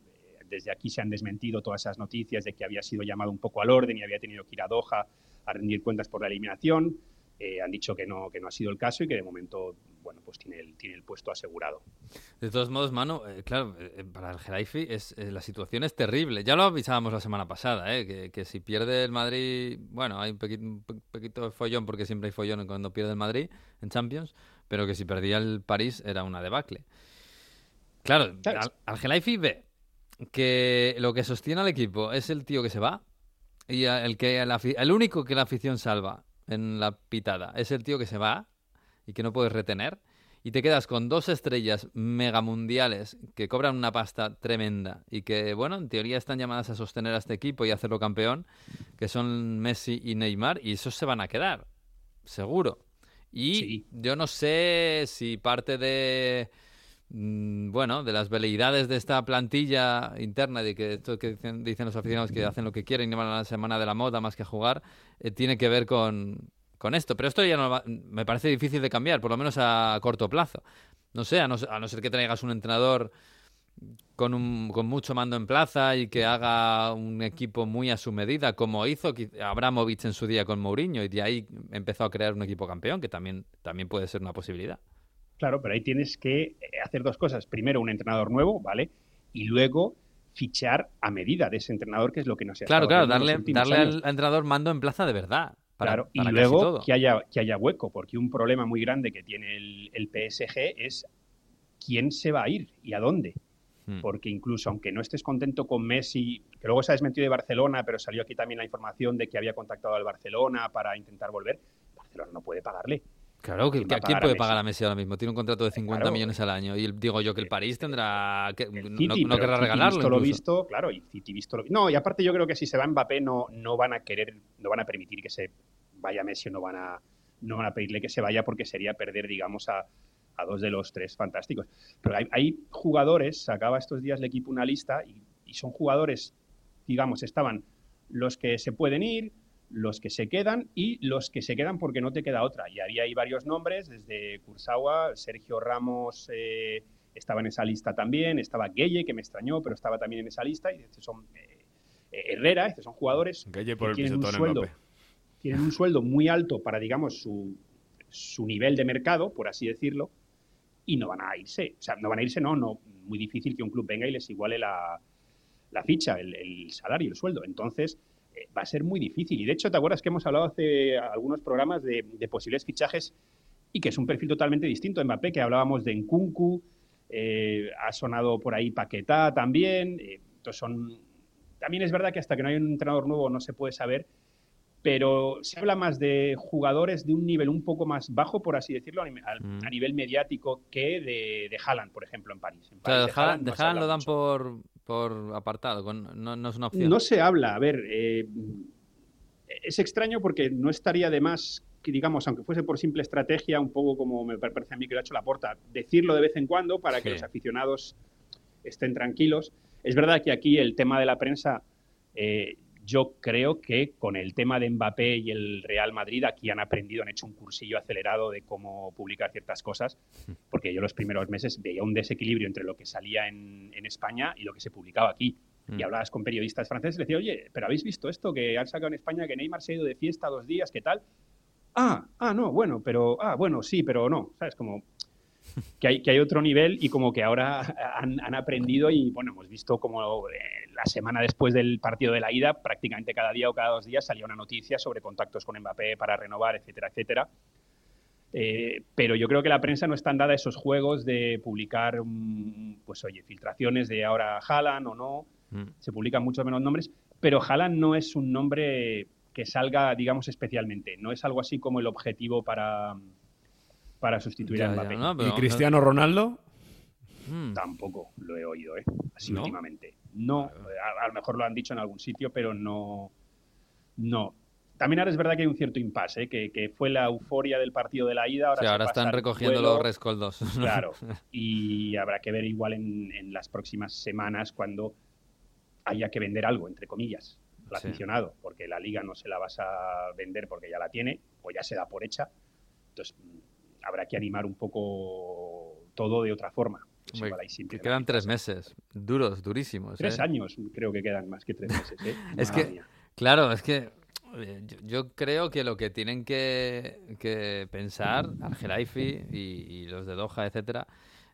Desde aquí se han desmentido todas esas noticias de que había sido llamado un poco al orden y había tenido que ir a Doha a rendir cuentas por la eliminación. Eh, han dicho que no, que no ha sido el caso y que de momento, bueno, pues tiene el, tiene el puesto asegurado. De todos modos, mano, eh, claro, eh, para el Gelaifi es, la situación es terrible. Ya lo avisábamos la semana pasada, que, que si pierde el Madrid, bueno, hay un po- poquito de follón porque siempre hay follón cuando pierde el Madrid en Champions, pero que si perdía el París era una debacle. Claro, Claro. al, al Gelaifi ve que lo que sostiene al equipo es el tío que se va y el, que afi- el único que la afición salva en la pitada es el tío que se va y que no puedes retener y te quedas con dos estrellas megamundiales que cobran una pasta tremenda y que, bueno, en teoría están llamadas a sostener a este equipo y hacerlo campeón, que son Messi y Neymar, y esos se van a quedar, seguro. Y Sí. yo no sé si parte de, bueno, de las veleidades de esta plantilla interna, de que esto que dicen, dicen los aficionados que hacen lo que quieren y van a la semana de la moda más que a jugar, eh, tiene que ver con, con esto. Pero esto ya no va- me parece difícil de cambiar, por lo menos a corto plazo. No sé, a no, a no ser que traigas un entrenador con, un, con mucho mando en plaza y que haga un equipo muy a su medida, como hizo Abramovich en su día con Mourinho, y de ahí empezó a crear un equipo campeón, que también, también puede ser una posibilidad. Claro, pero ahí tienes que eh, hacer dos cosas. Primero, un entrenador nuevo, ¿vale? Y luego fichar a medida de ese entrenador, que es lo que no se ha Claro, claro, darle, darle al entrenador mando en plaza de verdad. Para, Claro, y para luego todo. que haya, que haya hueco, porque un problema muy grande que tiene el, el PSG es quién se va a ir y a dónde. Hmm. Porque incluso aunque no estés contento con Messi, que luego se ha desmentido de Barcelona, pero salió aquí también la información de que había contactado al Barcelona para intentar volver, Barcelona no puede pagarle. Claro, que, ¿Quién que va a ¿a quién pagar a puede Messi? pagar a Messi ahora mismo? Tiene un contrato de 50 Claro. millones al año. Y digo yo que el París tendrá. Que, no, City, no pero querrá regalarlo. Visto lo visto, claro, y City visto lo No, y aparte yo creo que si se va Mbappé no, no van a querer, no van a permitir que se vaya Messi, no van a, no van a pedirle que se vaya porque sería perder, digamos, a, a dos de los tres fantásticos. Pero hay, hay jugadores, sacaba estos días el equipo una lista y, y son jugadores, digamos, estaban los que se pueden ir, los que se quedan y los que se quedan porque no te queda otra. Y había ahí varios nombres, desde Kursawa, Sergio Ramos eh, estaba en esa lista también, estaba Gueye, que me extrañó, pero estaba también en esa lista, y estos son eh, eh, Herrera, estos son jugadores Gueye por que el tienen un, sueldo, tienen un sueldo muy alto para, digamos, su, su nivel de mercado, por así decirlo, y no van a irse. O sea, no van a irse, no, no. Muy difícil que un club venga y les iguale la, la ficha, el, el salario, el sueldo. Entonces, va a ser muy difícil. Y de hecho, ¿te acuerdas que hemos hablado hace algunos programas de, de posibles fichajes y que es un perfil totalmente distinto? Mbappé, que hablábamos de Nkunku, eh, ha sonado por ahí Paquetá también. eh, entonces son... También es verdad que hasta que no hay un entrenador nuevo no se puede saber, pero se habla más de jugadores de un nivel un poco más bajo, por así decirlo, a, Mm. a nivel mediático que de, de Haaland, por ejemplo, en París. En O sea, París de Haaland, de lo dan mucho. por, por apartado. no, no es una opción. No se habla, a ver, eh, es extraño porque no estaría de más que, digamos, aunque fuese por simple estrategia, un poco como me parece a mí que lo ha hecho la porta, decirlo de vez en cuando para que los aficionados estén tranquilos. Es verdad que aquí el tema de la prensa, eh, yo creo que con el tema de Mbappé y el Real Madrid, aquí han aprendido, han hecho un cursillo acelerado de cómo publicar ciertas cosas, porque yo los primeros meses veía un desequilibrio entre lo que salía en, en España y lo que se publicaba aquí. Mm. Y hablabas con periodistas franceses y decía, oye, pero ¿habéis visto esto que han sacado en España que Neymar se ha ido de fiesta dos días? ¿Qué tal? Ah, ah, no, bueno, pero, ah, bueno, sí, pero no, ¿sabes? Como, que hay, que hay otro nivel y como que ahora han, han aprendido y bueno, hemos visto como eh, la semana después del partido de la ida, prácticamente cada día o cada dos días salía una noticia sobre contactos con Mbappé para renovar, etcétera, etcétera. Eh, pero yo creo que la prensa no está dada a esos juegos de publicar, mm, pues oye, filtraciones de ahora Haaland o no. Mm. Se publican muchos menos nombres, pero Haaland no es un nombre que salga, digamos, especialmente. No es algo así como el objetivo para, para sustituir Ya, a ya, Mbappé. no, pero- ¿Y Cristiano Ronaldo? Mm. Tampoco lo he oído, ¿eh? Así ¿No? últimamente. No, a, a lo mejor lo han dicho en algún sitio, pero no. No. También ahora es verdad que hay un cierto impasse, ¿eh? que, que fue la euforia del partido de la ida. Ahora, Sí, se ahora están recogiendo los rescoldos. Claro. Y habrá que ver igual en, en las próximas semanas cuando haya que vender algo, entre comillas, al Sí. aficionado, porque la liga no se la vas a vender porque ya la tiene o ya se da por hecha. Entonces habrá que animar un poco todo de otra forma. Pues Hombre, que quedan tres meses. Duros, durísimos. Tres ¿eh? años creo que quedan más que tres meses. ¿eh? Es que- mía. Claro, es que yo, yo creo que lo que tienen que, que pensar Argelaifi y, y los de Doha, etcétera,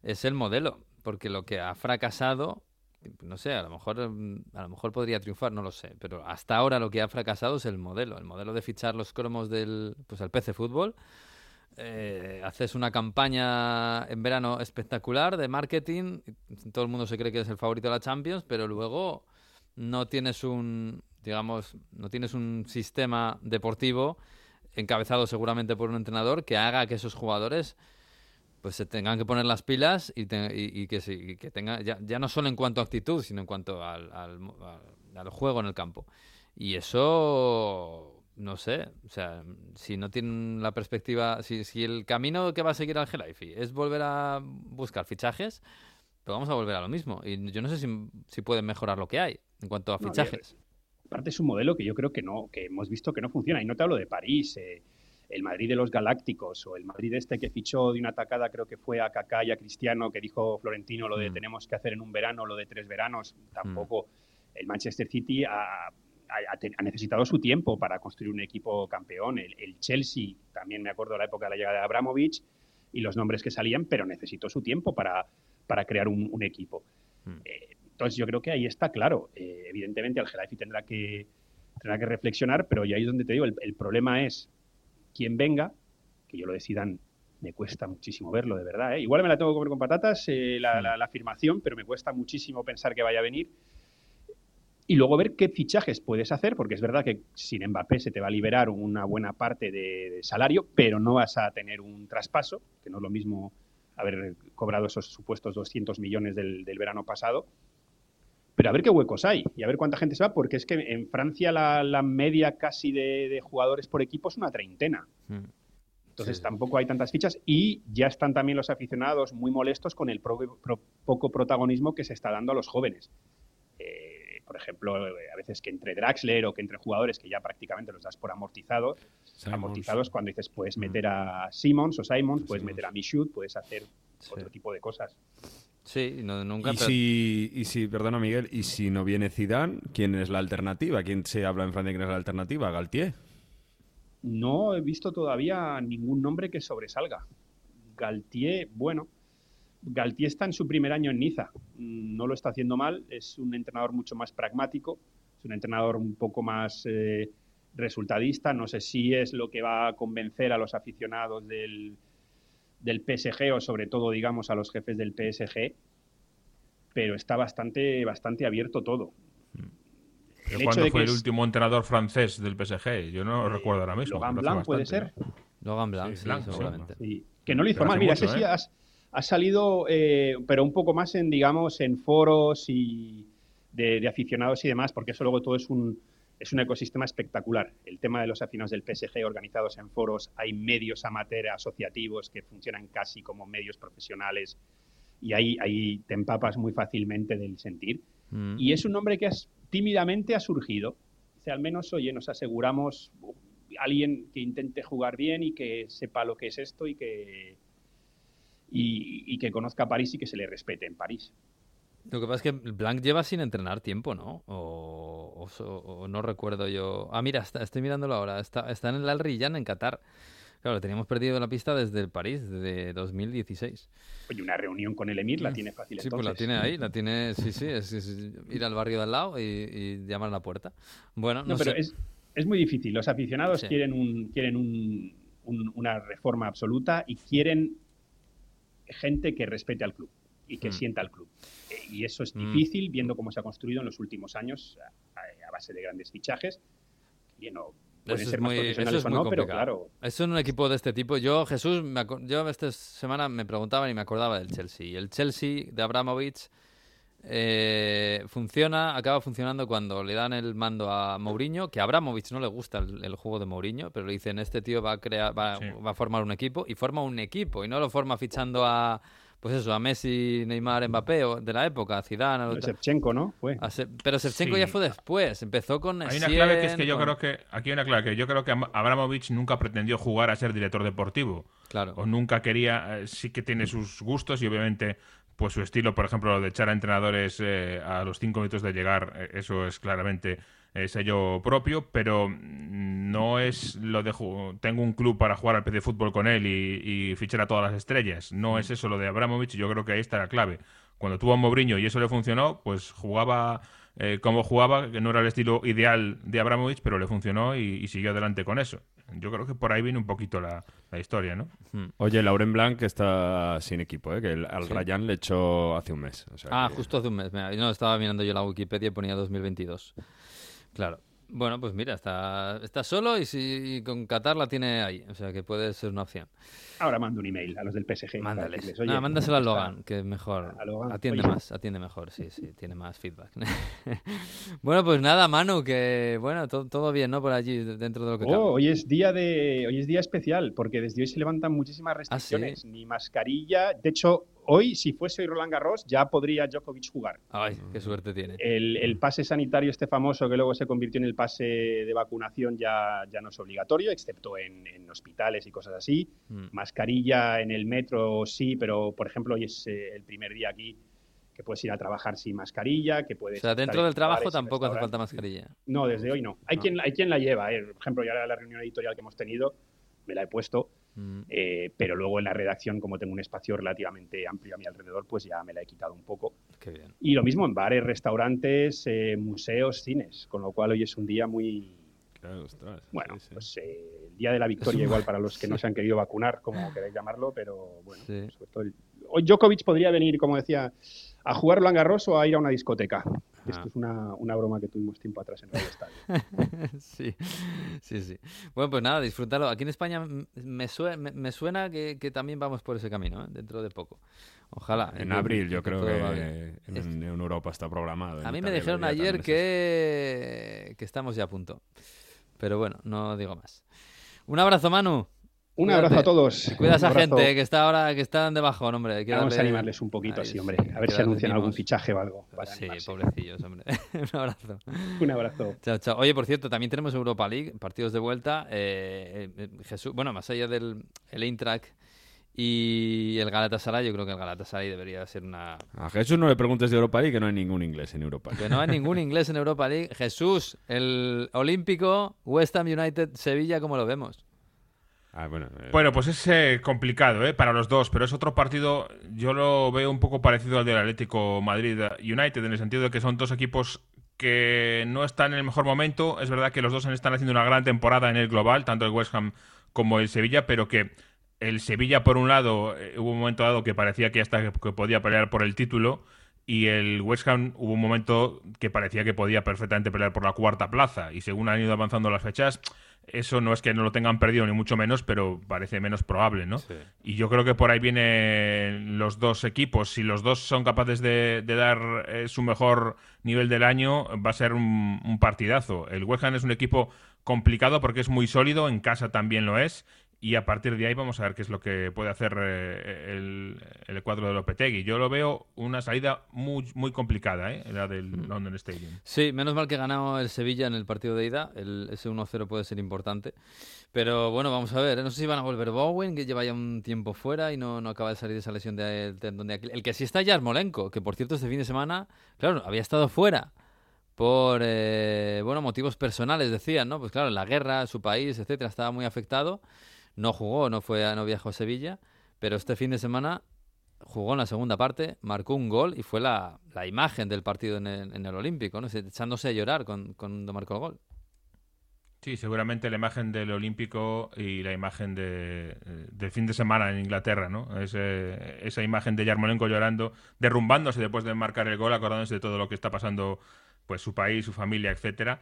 es el modelo, porque lo que ha fracasado, no sé, a lo mejor a lo mejor podría triunfar, no lo sé, pero hasta ahora lo que ha fracasado es el modelo, el modelo de fichar los cromos del pues al PC Fútbol. Eh, haces una campaña en verano espectacular de marketing, todo el mundo se cree que es el favorito de la Champions, pero luego no tienes un, digamos, no tienes un sistema deportivo encabezado seguramente por un entrenador que haga que esos jugadores pues se tengan que poner las pilas y, te- y- que, tengan, ya, ya no solo en cuanto a actitud, sino en cuanto al, al, al- al juego en el campo. Y eso, no sé, o sea, si no tienen la perspectiva, si, si el camino que va a seguir al Gelaifi es volver a buscar fichajes, pues vamos a volver a lo mismo. Y yo no sé si, si pueden mejorar lo que hay en cuanto a No, fichajes. Aparte es un modelo que yo creo que no, que hemos visto que no funciona. Y no te hablo de París, eh, el Madrid de los Galácticos o el Madrid este que fichó de una atacada, creo que fue a Kaká y a Cristiano, que dijo Florentino lo de Mm. tenemos que hacer en un verano, lo de tres veranos. Tampoco el Manchester City ha, ha- necesitado su tiempo para construir un equipo campeón. El, el Chelsea, también me acuerdo de la época de la llegada de Abramovich y los nombres que salían, pero necesitó su tiempo para, para crear un, un equipo. Mm. Eh, entonces yo creo que ahí está claro. Eh, evidentemente el Gelaifi tendrá que, tendrá que reflexionar, pero ya ahí es donde te digo, el, el problema es quién venga, que yo lo decidan, me cuesta muchísimo verlo, de verdad. ¿eh? Igual me la tengo que comer con patatas, eh, la, la- la afirmación, pero me cuesta muchísimo pensar que vaya a venir. Y luego ver qué fichajes puedes hacer, porque es verdad que sin Mbappé se te va a liberar una buena parte de, de salario, pero no vas a tener un traspaso, que no es lo mismo haber cobrado esos supuestos 200 millones del, del verano pasado. Pero a ver qué huecos hay y a ver cuánta gente se va, porque es que en Francia la, la media casi de, de jugadores por equipo es una treintena. Mm. Entonces Sí, sí. tampoco hay tantas fichas y ya están también los aficionados muy molestos con el pro- pro- poco protagonismo que se está dando a los jóvenes. Eh, por ejemplo, eh, a veces que entre Draxler o que entre jugadores que ya prácticamente los das por amortizados, amortizados cuando dices puedes meter a Simmons o Simons, puedes meter a Michoud, puedes hacer Sí. otro tipo de cosas. Sí, no, nunca. Y pero- si, y si, perdona Miguel, y si no viene Zidane, ¿quién es la alternativa? ¿Quién se habla en Francia quién es la alternativa? Galtier. No he visto todavía ningún nombre que sobresalga. Galtier, bueno, Galtier está en su primer año en Niza. Mm, No lo está haciendo mal, es un entrenador mucho más pragmático, es un entrenador un poco más eh, resultadista. No sé si es lo que va a convencer a los aficionados del, del PSG o sobre todo, digamos, a los jefes del PSG, pero está bastante, bastante abierto todo. ¿Pero El hecho ¿Cuándo de fue que el es- último entrenador francés del PSG? Yo no Eh, recuerdo ahora mismo. Logan Blanc puede ser. Logan Blanc, Sí, sí, Blanc, sí. seguramente. Sí, que no lo hizo Pero mal. Mira, mucho, ese sí ¿eh? has- ha salido, eh, pero un poco más en, digamos, en foros y de, de aficionados y demás, porque eso luego todo es un, es un ecosistema espectacular. El tema de los aficionados del PSG organizados en foros, hay medios amateur asociativos que funcionan casi como medios profesionales y ahí, ahí te empapas muy fácilmente del sentir. Mm. Y es un nombre que has, tímidamente ha surgido. Dice, al menos, oye, nos aseguramos alguien que intente jugar bien y que sepa lo que es esto y que, y, y que conozca París y que se le respete en París. Lo que pasa es que Blanc lleva sin entrenar tiempo, ¿no? O, o so- o no recuerdo yo. Ah, mira, está- estoy mirándolo ahora. Está, está en el Al Riyadh, en Qatar, Claro, teníamos perdido la pista desde el París, desde 2016. Oye, una reunión con el Emir la tiene fácil Sí, pues la tiene ahí, la tiene, sí, sí, es, es ir al barrio de al lado y, y llamar a la puerta. Bueno, no, No, pero sé. es, es muy difícil. Los aficionados Sí. quieren, un, quieren un- un- una reforma absoluta y quieren gente que respete al club y que Mm. sienta al club. Eh, y eso es Mm. difícil viendo cómo se ha construido en los últimos años a, a base de grandes fichajes. Y no, Eso es muy- eso es muy no, pero complicado. claro, Eso en un equipo de este tipo. Yo, Jesús, me yo esta semana me preguntaban y me acordaba del Chelsea. Y el Chelsea de Abramovich eh, funciona, acaba funcionando cuando le dan el mando a Mourinho, que a Abramovich no le gusta el, el juego de Mourinho, pero le dicen, este tío va a, crear, va, Sí. va a formar un equipo, y forma un equipo, y no lo forma fichando a, pues eso, a Messi, Neymar, Mbappé, o de la época, a Zidane, a lo- Shevchenko, ¿no? Fue. a Se- pero Shevchenko Sí. ya fue después, empezó con Hay una clave que es que yo creo que aquí hay una clave que yo creo que Am- Abramovich nunca pretendió jugar a ser director deportivo Claro. o nunca quería eh, sí que tiene sus gustos y obviamente pues su estilo por ejemplo de echar a entrenadores eh, a los cinco minutos de llegar eh, eso es claramente eh, sello propio pero no es lo de tengo un club para jugar al PC fútbol con él y, fichar a todas las estrellas. No es eso lo de Abramovich yo creo que ahí está la clave. Cuando tuvo a Mourinho y eso le funcionó pues jugaba eh, como jugaba, que no era el estilo ideal de Abramovich, pero le funcionó y, y siguió adelante con eso. Yo creo que por ahí viene un poquito la, la historia, ¿no? Oye, Lauren Blanc está sin equipo, ¿eh? que el- al Sí. Rayán le echó hace un mes. o sea Ah, que- justo hace un mes. Mira, yo no estaba mirando yo la Wikipedia y ponía 2022. Claro. Bueno, pues mira, está, está solo y, si, y con Qatar la tiene ahí. O sea que puede ser una opción. Ahora mando un email a los del PSG. para Mándale. decirles, oye, Nada, mándaselo a Logan, que es mejor. A Logan. Atiende Oye. más, atiende mejor, sí, sí, tiene más feedback. bueno, pues nada, Manu, que bueno, to- todo bien, ¿no? Por allí, dentro de lo que cabe. Oh, hoy es día de hoy es día especial porque desde hoy se levantan muchísimas Ah, sí? restricciones, ni mascarilla. De hecho, hoy si fuese hoy Roland Garros ya podría Djokovic jugar. Ay, qué suerte tiene. El, el pase sanitario este famoso que luego se convirtió en el pase de vacunación ya, ya no es obligatorio, excepto en, en hospitales y cosas así. Mm. Mascarilla en el metro sí, pero por ejemplo hoy es eh, el primer día aquí que puedes ir a trabajar sin mascarilla, que O puedes sea, estar dentro en del trabajo tampoco hace falta mascarilla. No, desde hoy no. Hay, quien, hay quien la lleva. eh. Por ejemplo, yo ahora en la reunión editorial que hemos tenido me la he puesto, Mm. eh, pero luego en la redacción, como tengo un espacio relativamente amplio a mi alrededor, pues ya me la he quitado un poco. Qué bien. Y lo mismo en bares, restaurantes, eh, museos, cines, con lo cual hoy es un día muy... Claro, ostras, Bueno, sí, sí. pues eh, el día de la victoria igual para los que no se han querido vacunar, como queráis llamarlo, pero bueno, sobre todo el- Hoy Djokovic podría venir, como decía, a jugar Roland Garros o a ir a una discoteca. Esto es una, una broma que tuvimos tiempo atrás en Radio Estadio. sí, sí, sí. Bueno, pues nada, disfrútalo. Aquí en España me, sue- me, me suena que, que también vamos por ese camino, ¿eh? dentro de poco. Ojalá. En abril yo creo que en, Es- en Europa está programado. A mí me dijeron ayer que, que estamos ya a punto. Pero bueno, no digo más. Un abrazo, Manu. Un Cuídate. abrazo a todos. Cuida a esa gente eh, que está ahora, que están debajo, hombre. hay que Vamos a animarles un poquito Ay, así, hombre. A ver si anuncian algún fichaje o algo. para Sí, animarse. pobrecillos, hombre. Un abrazo. Un abrazo. Chao, chao. Oye, por cierto, también tenemos Europa League, partidos de vuelta. Eh, eh, Jesús, bueno, más allá del el Eintracht y el Galatasaray, yo creo que el Galatasaray debería ser una... A Jesús no le preguntes de Europa League, que no hay ningún inglés en Europa League. Que no hay ningún inglés en Europa League. Jesús, el Olímpico, West Ham United, Sevilla, ¿cómo lo vemos? Ah, bueno, eh, Bueno, pues es eh, complicado ¿eh? para los dos, pero es otro partido, yo lo veo un poco parecido al del Atlético Madrid United, en el sentido de que son dos equipos que no están en el mejor momento. Es verdad que los dos están haciendo una gran temporada en el global, tanto el West Ham como el Sevilla, pero que el Sevilla, por un lado, eh, hubo un momento dado que parecía que hasta que podía pelear por el título. Y el West Ham hubo un momento que parecía que podía perfectamente pelear por la cuarta plaza. Y según han ido avanzando las fechas, eso no es que no lo tengan perdido ni mucho menos, pero parece menos probable, ¿no? Y yo creo que por ahí vienen los dos equipos. Si los dos son capaces de, de dar eh, su mejor nivel del año, va a ser un, un partidazo. El West Ham es un equipo complicado porque es muy sólido, en casa también lo es. Y a partir de ahí vamos a ver qué es lo que puede hacer eh, el, el cuadro de Lopetegui. Yo lo veo una salida muy, muy complicada, ¿eh? la del London Stadium. Sí, menos mal que ganó el Sevilla en el partido de ida. El, ese 1-0 puede ser importante. Pero bueno, vamos a ver. ¿eh? No sé si van a volver Bowen, que lleva ya un tiempo fuera y no, no acaba de salir de esa lesión del tendón de Aquiles. El que sí está ya es Molenko, que por cierto este fin de semana, claro, había estado fuera por eh, bueno motivos personales, decían, ¿no? Pues claro, la guerra, su país, etcétera, estaba muy afectado. No jugó, no fue no viajó a Sevilla, pero este fin de semana jugó en la segunda parte, marcó un gol y fue la, la imagen del partido en el, en el Olímpico, ¿no? echándose a llorar con, cuando marcó el gol. Sí, seguramente la imagen del Olímpico y la imagen de, del fin de semana en Inglaterra, ¿no? Ese, esa imagen de Yarmolenko llorando, derrumbándose después de marcar el gol, acordándose de todo lo que está pasando, pues su país, su familia, etcétera.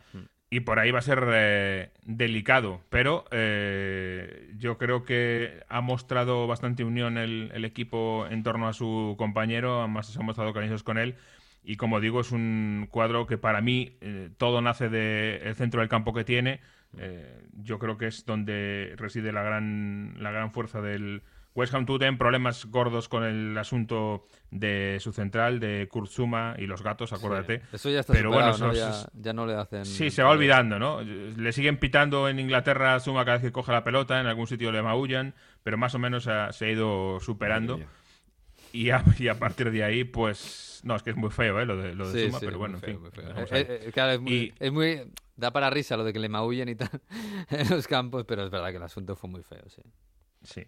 Y por ahí va a ser eh, delicado, pero eh, yo creo que ha mostrado bastante unión el, el, equipo en torno a su compañero, además se han mostrado cariñosos con él y como digo, es un cuadro que para mí eh, todo nace del centro del campo que tiene. Eh, yo creo que es donde reside la gran, la gran fuerza del West Ham. Tuvo problemas gordos con el asunto de su central, de Kurzuma y los gatos, acuérdate. Sí, eso ya está Pero bueno, ¿no? Ya, ya, no le hacen... Sí, se va olvidando, ¿no? Le siguen pitando en Inglaterra a Zuma cada vez que coge la pelota, en algún sitio le maullan, pero más o menos ha, se ha ido superando. Y a, y a, partir de ahí, pues. No, es que es muy feo, ¿eh? Lo de, lo de sí, Suma, sí, pero bueno, en feo, fin. Eh, eh, claro, es muy, y... es muy, Da para risa lo de que le maullen y tal en los campos, pero es verdad que el asunto fue muy feo, sí. Sí.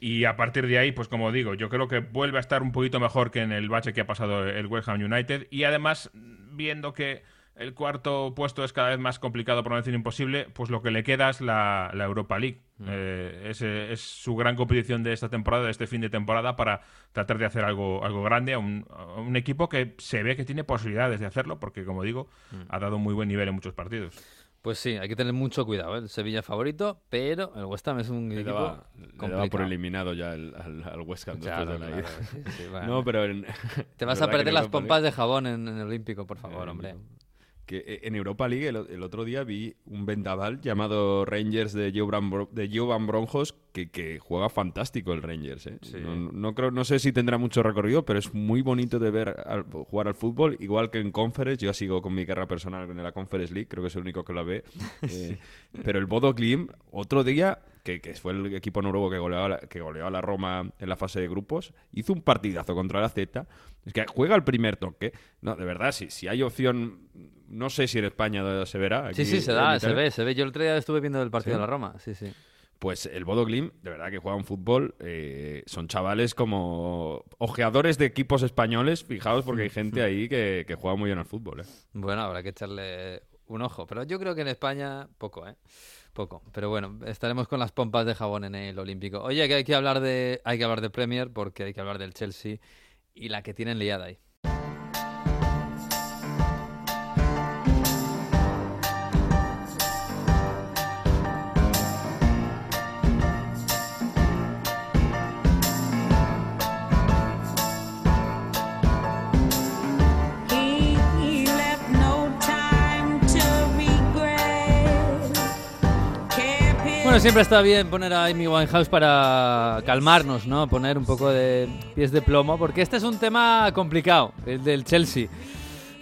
Y a partir de ahí, pues como digo, yo creo que vuelve a estar un poquito mejor que en el bache que ha pasado el West Ham United. Y además, viendo que el cuarto puesto es cada vez más complicado, por no decir imposible, pues lo que le queda es la, la Europa League. Mm. Eh, es, es, su gran competición de esta temporada, de este fin de temporada, para tratar de hacer algo, algo grande a un, a un equipo que se ve que tiene posibilidades de hacerlo, porque como digo, mm. ha dado muy buen nivel en muchos partidos. Pues sí, hay que tener mucho cuidado. ¿eh? El Sevilla favorito, pero el West Ham es un le equipo daba, complicado. le daba por eliminado ya el, al, al, West Ham Claro, después de la claro, ida. sí, sí, bueno. No, pero en, Te vas a perder las pompas de jabón en, en el Olímpico, por favor, Eh, hombre. Que eh, en Europa League el, el otro día vi un vendaval llamado Rangers de Jovan, Bro- de Jovan Bronjos que, que juega fantástico el Rangers. ¿eh? No, no creo, no sé si tendrá mucho recorrido, pero es muy bonito de ver al- jugar al fútbol, igual que en Conference. Yo sigo con mi carrera personal en la Conference League, creo que es el único que la ve. Eh, Pero el Bodo Glimt, otro día, que, que fue el equipo noruego que goleó, a la, que goleó a la Roma en la fase de grupos, hizo un partidazo contra la Z. Es que juega el primer toque. No, de verdad, si, si hay opción, no sé si en España se verá. Sí, aquí sí, se da, se ve, se ve. Yo el otro día estuve viendo el partido ¿Sí? de la Roma, sí, sí. Pues el Bodo Glimt, de verdad que juega un fútbol, eh, son chavales como ojeadores de equipos españoles, fijaos, porque hay gente ahí que, que juega muy bien al fútbol. ¿eh? Bueno, habrá que echarle un ojo. Pero yo creo que en España, poco, ¿eh? Poco. Pero bueno, estaremos con las pompas de jabón en el Olímpico. Oye, que hay que hablar de, hay que hablar de Premier porque hay que hablar del Chelsea y la que tienen liada ahí. Bueno, siempre está bien poner a Amy Winehouse para calmarnos, ¿no? Poner un poco de pies de plomo, porque este es un tema complicado, el del Chelsea.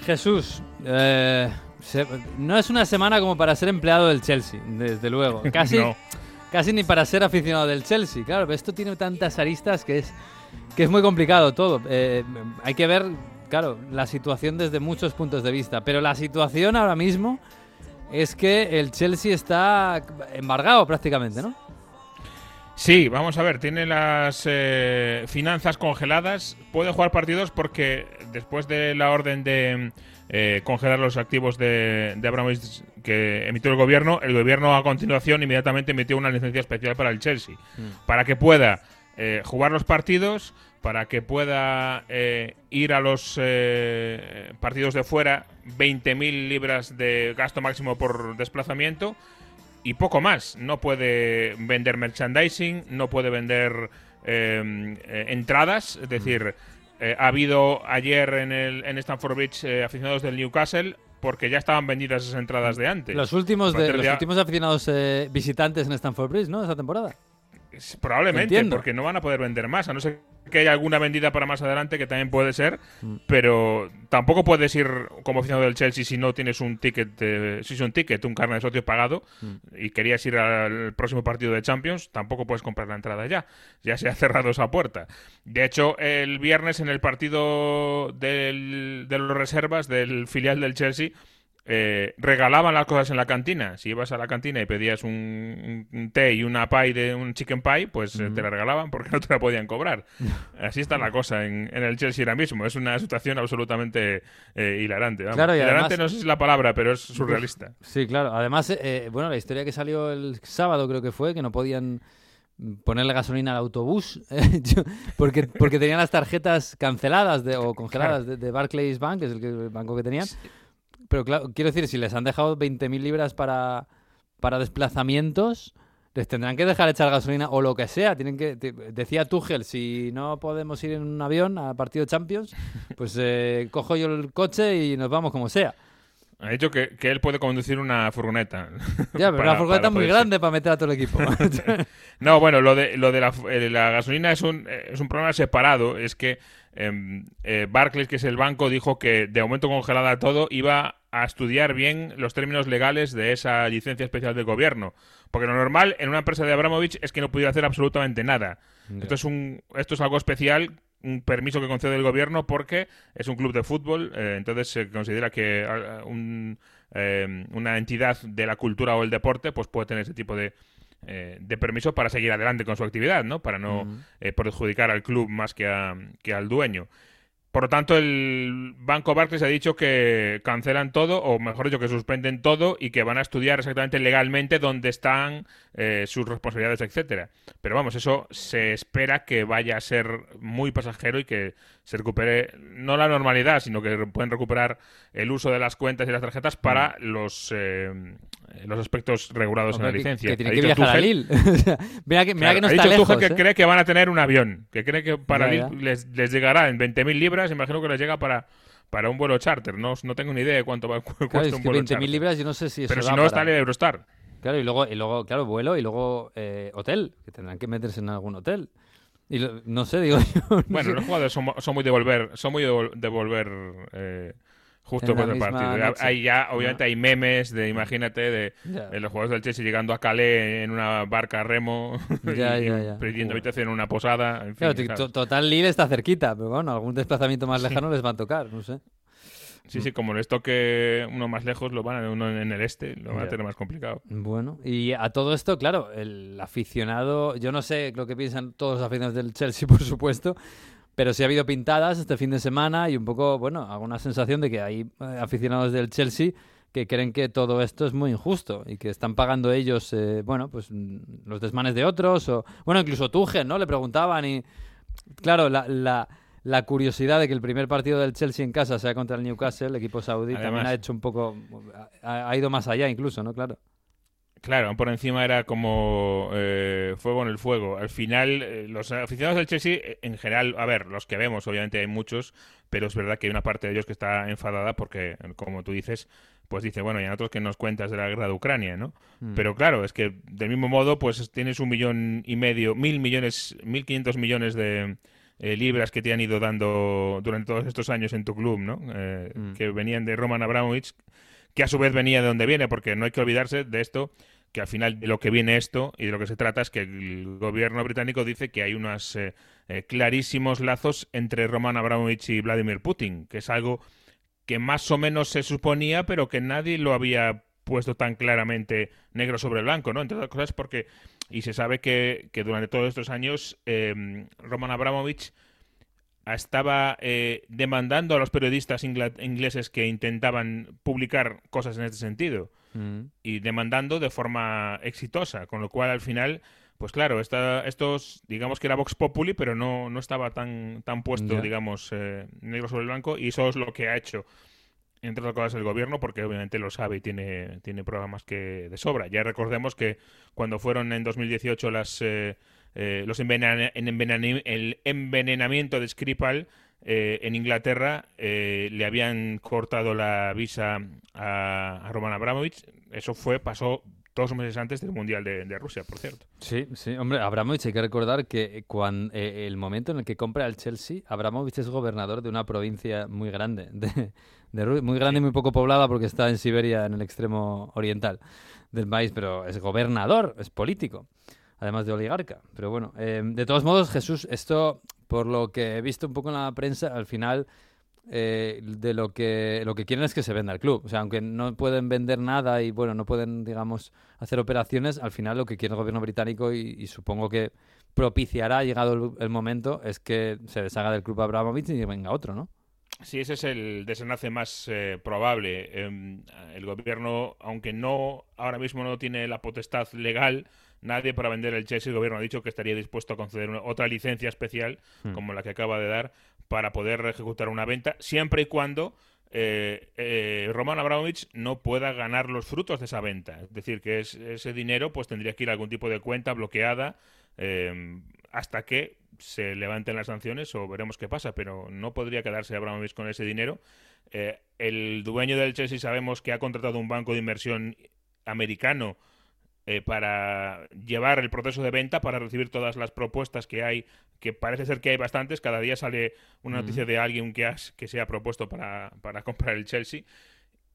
Jesús, eh, se- no es una semana como para ser empleado del Chelsea, desde luego. Casi, No. casi ni para ser aficionado del Chelsea. Claro, pero esto tiene tantas aristas que es, que es muy complicado todo. Eh, hay que ver, claro, la situación desde muchos puntos de vista, pero la situación ahora mismo es que el Chelsea está embargado prácticamente, ¿no? Sí, vamos a ver, tiene las eh, finanzas congeladas, puede jugar partidos porque después de la orden de eh, congelar los activos de, de Abramovich que emitió el gobierno, el gobierno a continuación inmediatamente emitió una licencia especial para el Chelsea, para que pueda eh, jugar los partidos, para que pueda eh, ir a los eh, partidos de fuera 20.000 libras de gasto máximo por desplazamiento y poco más. No puede vender merchandising, no puede vender eh, entradas. Es decir, eh, ha habido ayer en, el, en Stamford Bridge aficionados del Newcastle porque ya estaban vendidas esas entradas de antes. Los últimos, de, los últimos aficionados visitantes en Stamford Bridge, ¿no? Esta temporada. Probablemente, Entiendo. porque no van a poder vender más, a no ser que haya alguna vendida para más adelante, que también puede ser, Mm. pero tampoco puedes ir como aficionado del Chelsea si no tienes un ticket, eh, si es un ticket, un carnet de socio pagado, Mm. y querías ir al próximo partido de Champions, tampoco puedes comprar la entrada ya, ya se ha cerrado esa puerta. De hecho, el viernes en el partido del- de los reservas del filial del Chelsea, eh, regalaban las cosas en la cantina. Si ibas a la cantina y pedías un, un té y una pie de un chicken pie, pues eh, te la regalaban porque no te la podían cobrar. Así está la cosa en, en el Chelsea ahora mismo. Es una situación absolutamente eh, hilarante. vamos. Claro, y hilarante además- no sé si es la palabra, pero es surrealista. Sí, claro. Además, eh, bueno, la historia que salió el sábado creo que fue, que no podían ponerle gasolina al autobús eh, yo- porque, porque tenían las tarjetas canceladas de, o congeladas de, de Barclays Bank, que es el, que- el banco que tenían. Pero claro, quiero decir, si les han dejado 20.000 libras para, para desplazamientos, les tendrán que dejar echar gasolina o lo que sea. Tienen que, te- decía Tuchel, si no podemos ir en un avión a partido Champions, pues eh, cojo yo el coche y nos vamos como sea. Ha dicho que, que él puede conducir una furgoneta. Ya, pero Para- la furgoneta muy grande para meter a todo el equipo. No, bueno, lo de, lo de la, eh, la gasolina es un, eh, es un problema separado. Es que eh, Barclays, que es el banco, dijo que de momento congelada todo iba a estudiar bien los términos legales de esa licencia especial del gobierno. Porque lo normal en una empresa de Abramovich es que no pudiera hacer absolutamente nada. Esto es, un, esto es algo especial, un permiso que concede el gobierno porque es un club de fútbol, eh, entonces se considera que ah, un, eh, una entidad de la cultura o el deporte pues puede tener ese tipo de, eh, de permiso para seguir adelante con su actividad, ¿no? Para no eh, perjudicar al club más que, a- que al dueño. Por lo tanto, el Banco Barclays ha dicho que cancelan todo, o mejor dicho, que suspenden todo y que van a estudiar exactamente legalmente dónde están eh, sus responsabilidades, etcétera. Pero vamos, eso se espera que vaya a ser muy pasajero y que se recupere no la normalidad, sino que pueden recuperar el uso de las cuentas y las tarjetas para los eh, los aspectos regulados Hombre, en la que- licencia. Que, tiene Ha que viajar a Tuchel- Lille. O sea, mira que, mira Claro, que no ha está dicho lejos. Tuchel que ¿eh? cree que van a tener un avión, que cree que para Ya, Lille. Les, les llegará en 20.000 libras, imagino que les llega para, para un vuelo charter, no, no tengo ni idea de cuánto va, Claro, cuesta es un que vuelo 20.000 charter. libras yo no sé si eso Pero si no, para- está el Eurostar. Claro, y luego, y luego, claro, vuelo y luego eh, hotel, que tendrán que meterse en algún hotel. Y lo- no sé, digo yo. no Bueno, sé. los jugadores son, son muy de volver, son muy de, vol- de volver eh, justo después del partido. Hay ya, obviamente, hay memes de, imagínate, de, de los jugadores del Chelsea llegando a Calais en una barca a remo Ya, y, ya, ya. pidiendo habitación en una posada. En fin, Claro, total Lille está cerquita, pero bueno, algún desplazamiento más lejano les va a tocar, no sé. Sí, sí, como les toque uno más lejos, lo van a uno en el este, lo van a tener más complicado. Bueno, y a todo esto, claro, el aficionado, yo no sé lo que piensan todos los aficionados del Chelsea, por supuesto, pero sí ha habido pintadas este fin de semana y un poco, bueno, alguna sensación de que hay eh, aficionados del Chelsea que creen que todo esto es muy injusto y que están pagando ellos, eh, bueno, pues mm, los desmanes de otros o, bueno, incluso Tuchel, ¿no? Le preguntaban y, claro, la, la, la curiosidad de que el primer partido del Chelsea en casa sea contra el Newcastle, el equipo saudí, también ha hecho un poco, ha, ha ido más allá incluso, ¿no? Claro. Claro, por encima era como eh, fuego en el fuego. Al final, eh, los aficionados del Chelsea, eh, en general, a ver, los que vemos, obviamente hay muchos, pero es verdad que hay una parte de ellos que está enfadada porque, como tú dices, pues dice, bueno, y a nosotros que nos cuentas de la guerra de Ucrania, ¿no? Mm. Pero claro, es que del mismo modo, pues tienes un millón y medio, mil millones, mil quinientos millones de eh, libras que te han ido dando durante todos estos años en tu club, ¿no? Eh, Mm. Que venían de Roman Abramovich, que a su vez venía de donde viene, porque no hay que olvidarse de esto, que al final de lo que viene esto y de lo que se trata es que el gobierno británico dice que hay unos eh, eh, clarísimos lazos entre Roman Abramovich y Vladimir Putin, que es algo que más o menos se suponía, pero que nadie lo había puesto tan claramente negro sobre blanco, ¿no? Entre otras cosas porque, y se sabe que, que durante todos estos años eh, Roman Abramovich estaba eh, demandando a los periodistas ingleses que intentaban publicar cosas en este sentido Mm. y demandando de forma exitosa, con lo cual al final, pues claro, esta, estos, digamos que era Vox Populi, pero no, no estaba tan, tan puesto, digamos, eh, negro sobre el blanco, y eso es lo que ha hecho, entre otras cosas, el gobierno, porque obviamente lo sabe y tiene, tiene programas que de sobra. Ya recordemos que cuando fueron en 2018 las, eh, eh, los envenena- en enveneni- el envenenamiento de Skripal, eh, en Inglaterra eh, le habían cortado la visa a, a Roman Abramovich. Eso fue, pasó dos meses antes del Mundial de, de Rusia, por cierto. Sí, sí, hombre, Abramovich hay que recordar que cuando, el momento en el que compra el Chelsea, Abramovich es gobernador de una provincia muy grande, de, muy grande y muy poco poblada porque está en Siberia, en el extremo oriental del país, pero es gobernador, es político, además de oligarca. Pero bueno, eh, de todos modos, Jesús, esto, por lo que he visto un poco en la prensa, al final eh, de lo que lo que quieren es que se venda el club. O sea, aunque no pueden vender nada y bueno, no pueden, digamos, hacer operaciones, al final lo que quiere el gobierno británico y, y supongo que propiciará, llegado el, el momento, es que se deshaga del club Abramovich y venga otro, ¿no? Sí, ese es el desenlace más eh, probable. Em, el gobierno, aunque no ahora mismo no tiene la potestad legal, nadie para vender el Chelsea, el gobierno ha dicho que estaría dispuesto a conceder una- otra licencia especial, Hmm. como la que acaba de dar, para poder ejecutar una venta, siempre y cuando eh, eh, Roman Abramovich no pueda ganar los frutos de esa venta. Es decir, que es- ese dinero pues tendría que ir a algún tipo de cuenta bloqueada eh, hasta que se levanten las sanciones o veremos qué pasa, pero no podría quedarse Abramovich con ese dinero. Eh, el dueño del Chelsea sabemos que ha contratado un banco de inversión americano eh, para llevar el proceso de venta, para recibir todas las propuestas que hay, que parece ser que hay bastantes. Cada día sale una noticia de alguien que, has- que se ha propuesto para, para comprar el Chelsea.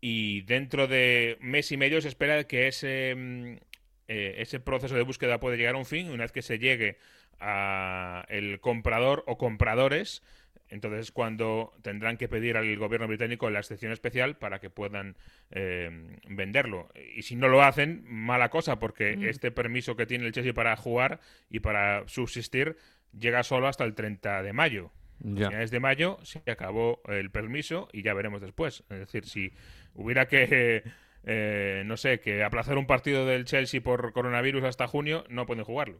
Y dentro de mes y medio se espera que ese, mm, eh, ese proceso de búsqueda puede llegar a un fin. Una vez que se llegue a el comprador o compradores, entonces es cuando tendrán que pedir al gobierno británico la excepción especial para que puedan eh, venderlo. Y si no lo hacen, mala cosa, porque este permiso que tiene el Chelsea para jugar y para subsistir llega solo hasta el 30 de mayo. Ya. A finales de mayo se acabó el permiso y ya veremos después. Es decir, si hubiera que, eh, no sé, que aplazar un partido del Chelsea por coronavirus hasta junio, no pueden jugarlo.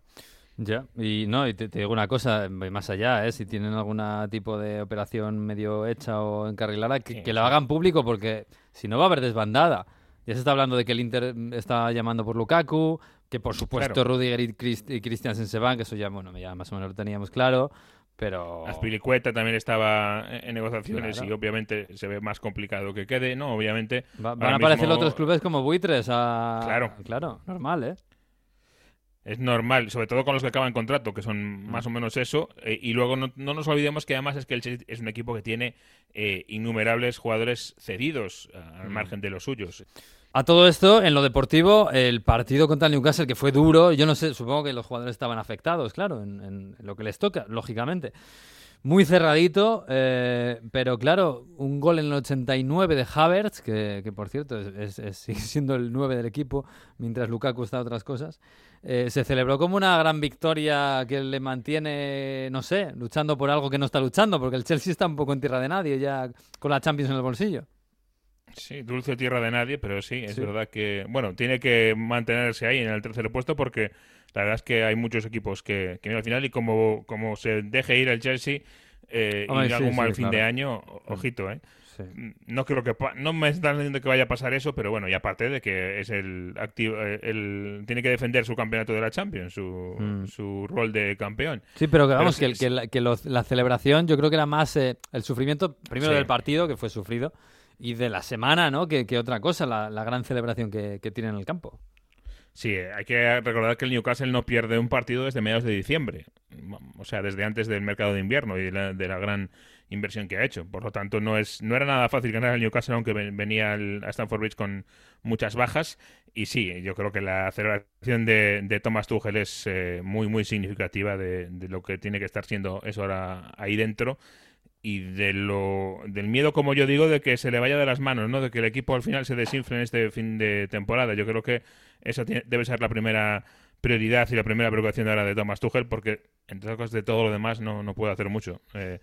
Ya, y no, y te, te digo una cosa, más allá, ¿eh? si tienen algún tipo de operación medio hecha o encarrilada, que, Sí, que lo sí. hagan público porque si no va a haber desbandada. Ya se está hablando de que el Inter está llamando por Lukaku, que por supuesto Claro. Rudiger y, Christ- y Christiansen se van, que eso ya, bueno, ya más o menos lo teníamos claro, pero... Aspilicueta también estaba en negociaciones Claro. y obviamente se ve más complicado que quede, ¿no? Obviamente. Va- van a aparecer mismo otros clubes como buitres a... Claro. Claro, normal, ¿eh? Es normal, sobre todo con los que acaban contrato, que son más o menos eso. eh, y luego no, no nos olvidemos que además es que el Chelsea es un equipo que tiene eh, innumerables jugadores cedidos a- al margen de los suyos. A todo esto, en lo deportivo, el partido contra el Newcastle, que fue duro, yo no sé, supongo que los jugadores estaban afectados, claro, en, en lo que les toca, lógicamente. Muy cerradito, eh, pero claro, un gol en el 89 de Havertz, que, que por cierto es, sigue siendo el 9 del equipo, mientras Lukaku está a otras cosas. eh, se celebró como una gran victoria que le mantiene, no sé, luchando por algo que no está luchando, porque el Chelsea está un poco en tierra de nadie, ya con la Champions en el bolsillo. Sí, dulce tierra de nadie, pero sí, es Sí. verdad que, bueno, tiene que mantenerse ahí en el tercer puesto porque la verdad es que hay muchos equipos que, que al final y como, como se deje ir el Chelsea eh, Hombre, y sí, algún sí, mal fin de año, o- ojito, ¿eh? Sí. No creo que no me están diciendo que vaya a pasar eso, pero bueno, y aparte de que es el activo, eh, el tiene que defender su campeonato de la Champions, su, Mm. su rol de campeón. Sí, pero que vamos, que, que, la, que los- la celebración yo creo que era más eh, el sufrimiento, primero del partido, que fue sufrido, y de la semana, ¿no? Que, que otra cosa, la, la gran celebración que, que tiene en el campo. Sí, hay que recordar que el Newcastle no pierde un partido desde mediados de diciembre, o sea, desde antes del mercado de invierno y de la, de la gran inversión que ha hecho. Por lo tanto, no es no era nada fácil ganar al Newcastle, aunque ven- venía al- a Stamford Bridge con muchas bajas. Y sí, yo creo que la celebración de, de Thomas Tuchel es eh, muy, muy significativa de, de lo que tiene que estar siendo eso ahora ahí dentro y de lo del miedo, como yo digo, de que se le vaya de las manos, ¿no? De que el equipo al final se desinfle en este fin de temporada. Yo creo que esa debe ser la primera prioridad y la primera preocupación ahora de Thomas Tuchel, porque entre otras cosas de todo lo demás no, no puede hacer mucho. Eh,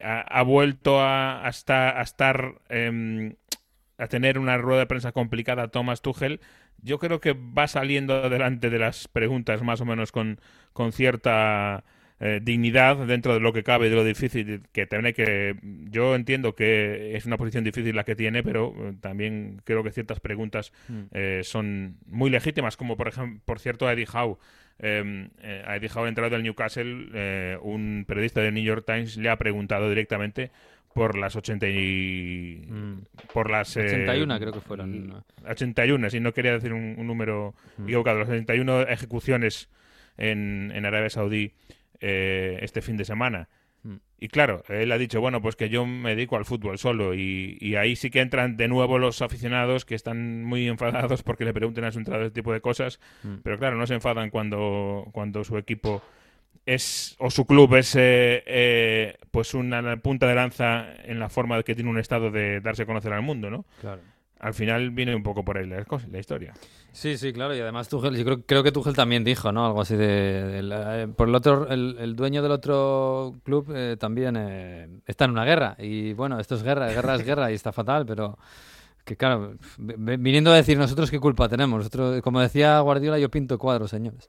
ha, ha vuelto a, estar, em, a tener una rueda de prensa complicada Thomas Tuchel. Yo creo que va saliendo adelante de las preguntas más o menos con, con cierta eh, dignidad dentro de lo que cabe, de lo difícil que tiene que... Yo entiendo que es una posición difícil la que tiene, pero eh, también creo que ciertas preguntas eh, son muy legítimas, como por ejemplo, por cierto, a Eddie Howe. Eh, eh, a Eddie Howe, entrado del Newcastle, eh, un periodista del New York Times le ha preguntado directamente por las 80 y... Mm. por las... eh, 81 creo que fueron. 81, si no quería decir un, un número equivocado, las 81 ejecuciones en, en Arabia Saudí eh, este fin de semana. Mm. Y claro, él ha dicho, bueno, pues que yo me dedico al fútbol solo y, y ahí sí que entran de nuevo los aficionados que están muy enfadados porque le pregunten a su entrenador este tipo de cosas, Mm. pero claro, no se enfadan cuando, cuando su equipo es o su club es eh, eh, pues una punta de lanza en la forma que tiene un estado de darse a conocer al mundo, ¿no? Claro. Al final viene un poco por ahí la, la historia. Sí, sí, claro. Y además Tuchel, yo creo, que Tuchel también dijo, ¿no? Algo así de... eh, por el otro, el, dueño del otro club eh, también eh, está en una guerra. Y bueno, esto es guerra, guerra es guerra y está fatal, pero que claro, viniendo a decir nosotros qué culpa tenemos. Nosotros, como decía Guardiola, yo pinto cuadros, señores.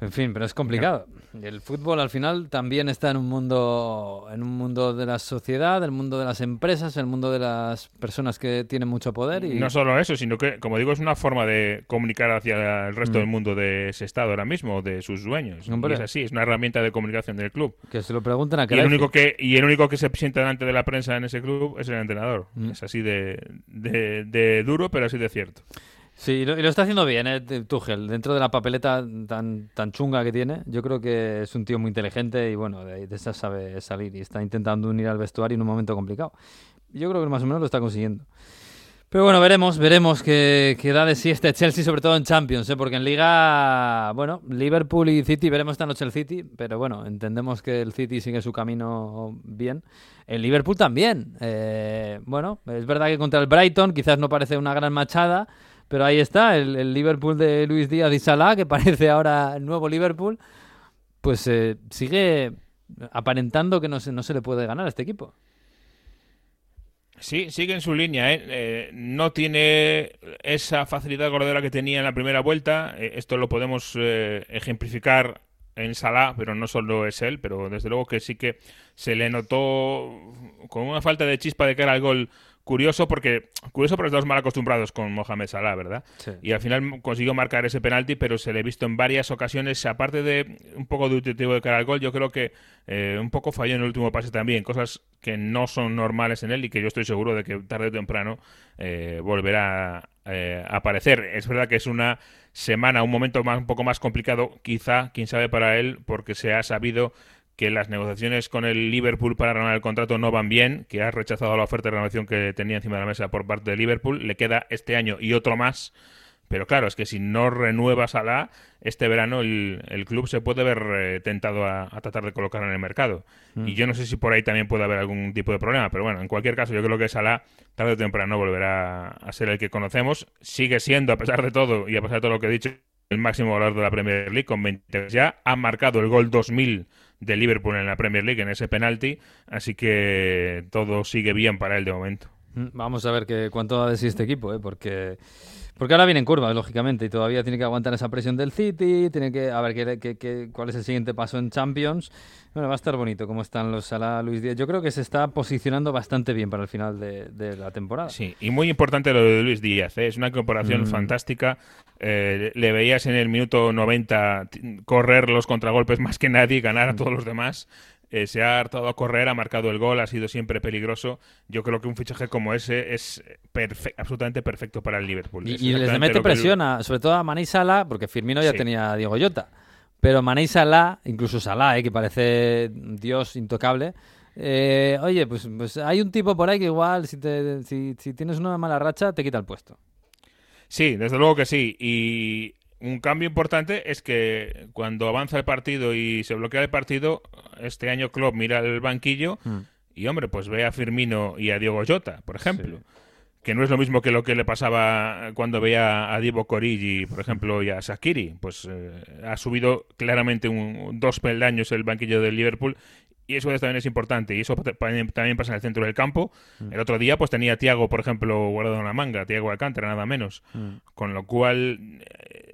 En fin, pero es complicado. El fútbol al final también está en un mundo, en un mundo de la sociedad, el mundo de las empresas, el mundo de las personas que tienen mucho poder y No solo eso, sino que, como digo, es una forma de comunicar hacia el resto Mm. del mundo de ese estado ahora mismo, de sus dueños. Hombre. Y es así, es una herramienta de comunicación del club. que se lo pregunten a Y el, único que, y el único que se sienta delante de la prensa en ese club es el entrenador. Mm. Es así de, de, de duro, pero así de cierto. Sí, y lo, y lo está haciendo bien, ¿eh? Tuchel. Dentro de la papeleta tan, tan chunga que tiene, yo creo que es un tío muy inteligente y bueno, de, de esa sabe salir y está intentando unir al vestuario en un momento complicado. Yo creo que más o menos lo está consiguiendo. Pero bueno, veremos, veremos qué, qué da de sí este Chelsea, sobre todo en Champions, ¿eh? porque en Liga, bueno, Liverpool y City, veremos esta noche el City, pero bueno, entendemos que el City sigue su camino bien. El Liverpool también. eh, bueno, es verdad que contra el Brighton quizás no parece una gran machada, pero ahí está, el, Liverpool de Luis Díaz y Salah, que parece ahora el nuevo Liverpool, pues eh, sigue aparentando que no se, no se le puede ganar a este equipo. Sí, sigue en su línea. ¿eh? Eh, no tiene esa facilidad goleadora que tenía en la primera vuelta. Eh, esto lo podemos eh, ejemplificar en Salah, pero no solo es él, pero desde luego que sí que se le notó con una falta de chispa de cara al gol curioso porque curioso porque estamos mal acostumbrados con Mohamed Salah, ¿verdad? Y al final consiguió marcar ese penalti, pero se le ha visto en varias ocasiones, aparte de un poco de intuitivo de cara al gol, yo creo que eh, un poco falló en el último pase también, cosas que no son normales en él y que yo estoy seguro de que tarde o temprano eh, volverá eh, a aparecer. Es verdad que es una semana, un momento más, un poco más complicado, quizá, quién sabe para él, porque se ha sabido que las negociaciones con el Liverpool para renovar el contrato no van bien, que ha rechazado la oferta de renovación que tenía encima de la mesa por parte de Liverpool, le queda este año y otro más, pero claro, es que si no renueva Salah, este verano el, el club se puede ver eh, tentado a, a tratar de colocarlo en el mercado. Mm. Y yo no sé si por ahí también puede haber algún tipo de problema, pero bueno, en cualquier caso yo creo que Salah tarde o temprano volverá a ser el que conocemos. Sigue siendo, a pesar de todo y a pesar de todo lo que he dicho, el máximo goleador de la Premier League con 20 ya. Ha marcado el gol 2000 de Liverpool en la Premier League en ese penalti, así que todo sigue bien para él de momento. Vamos a ver que, cuánto da de sí este equipo, ¿eh? porque, porque ahora viene en curva, lógicamente, y todavía tiene que aguantar esa presión del City, tiene que a ver qué, qué- qué- cuál es el siguiente paso en Champions. Bueno, va a estar bonito cómo están los Salah, Luis Díaz. Yo creo que se está posicionando bastante bien para el final de, de la temporada. Sí, y muy importante lo de Luis Díaz, ¿eh? es una incorporación Mm. fantástica. Eh, le veías en el minuto 90 t- correr los contragolpes más que nadie, ganar a Mm. todos los demás. Eh, se ha hartado a correr, ha marcado el gol, ha sido siempre peligroso. Yo creo que un fichaje como ese es perfe- absolutamente perfecto para el Liverpool. Y, Es y les mete presión, a- sobre todo a Mané y Salah, porque Firmino ya Sí. tenía a Diego Llota. Pero Mané y Salah, incluso Salah, eh, que parece Dios intocable, eh, oye, pues, pues hay un tipo por ahí que igual, si, te, si, si tienes una mala racha, te quita el puesto. Sí, desde luego que sí. Y un cambio importante es que cuando avanza el partido y se bloquea el partido, este año Klopp mira el banquillo y, hombre, pues ve a Firmino y a Diego Jota, por ejemplo. Que no es lo mismo que lo que le pasaba cuando veía a Divo Corigi, por ejemplo, y a Sakiri. Pues eh, ha subido claramente un, dos peldaños el banquillo del Liverpool y eso también es importante. Y eso también pasa en el centro del campo. El otro día pues tenía a Tiago, por ejemplo, guardado en la manga, Tiago Alcántara, nada menos. Con lo cual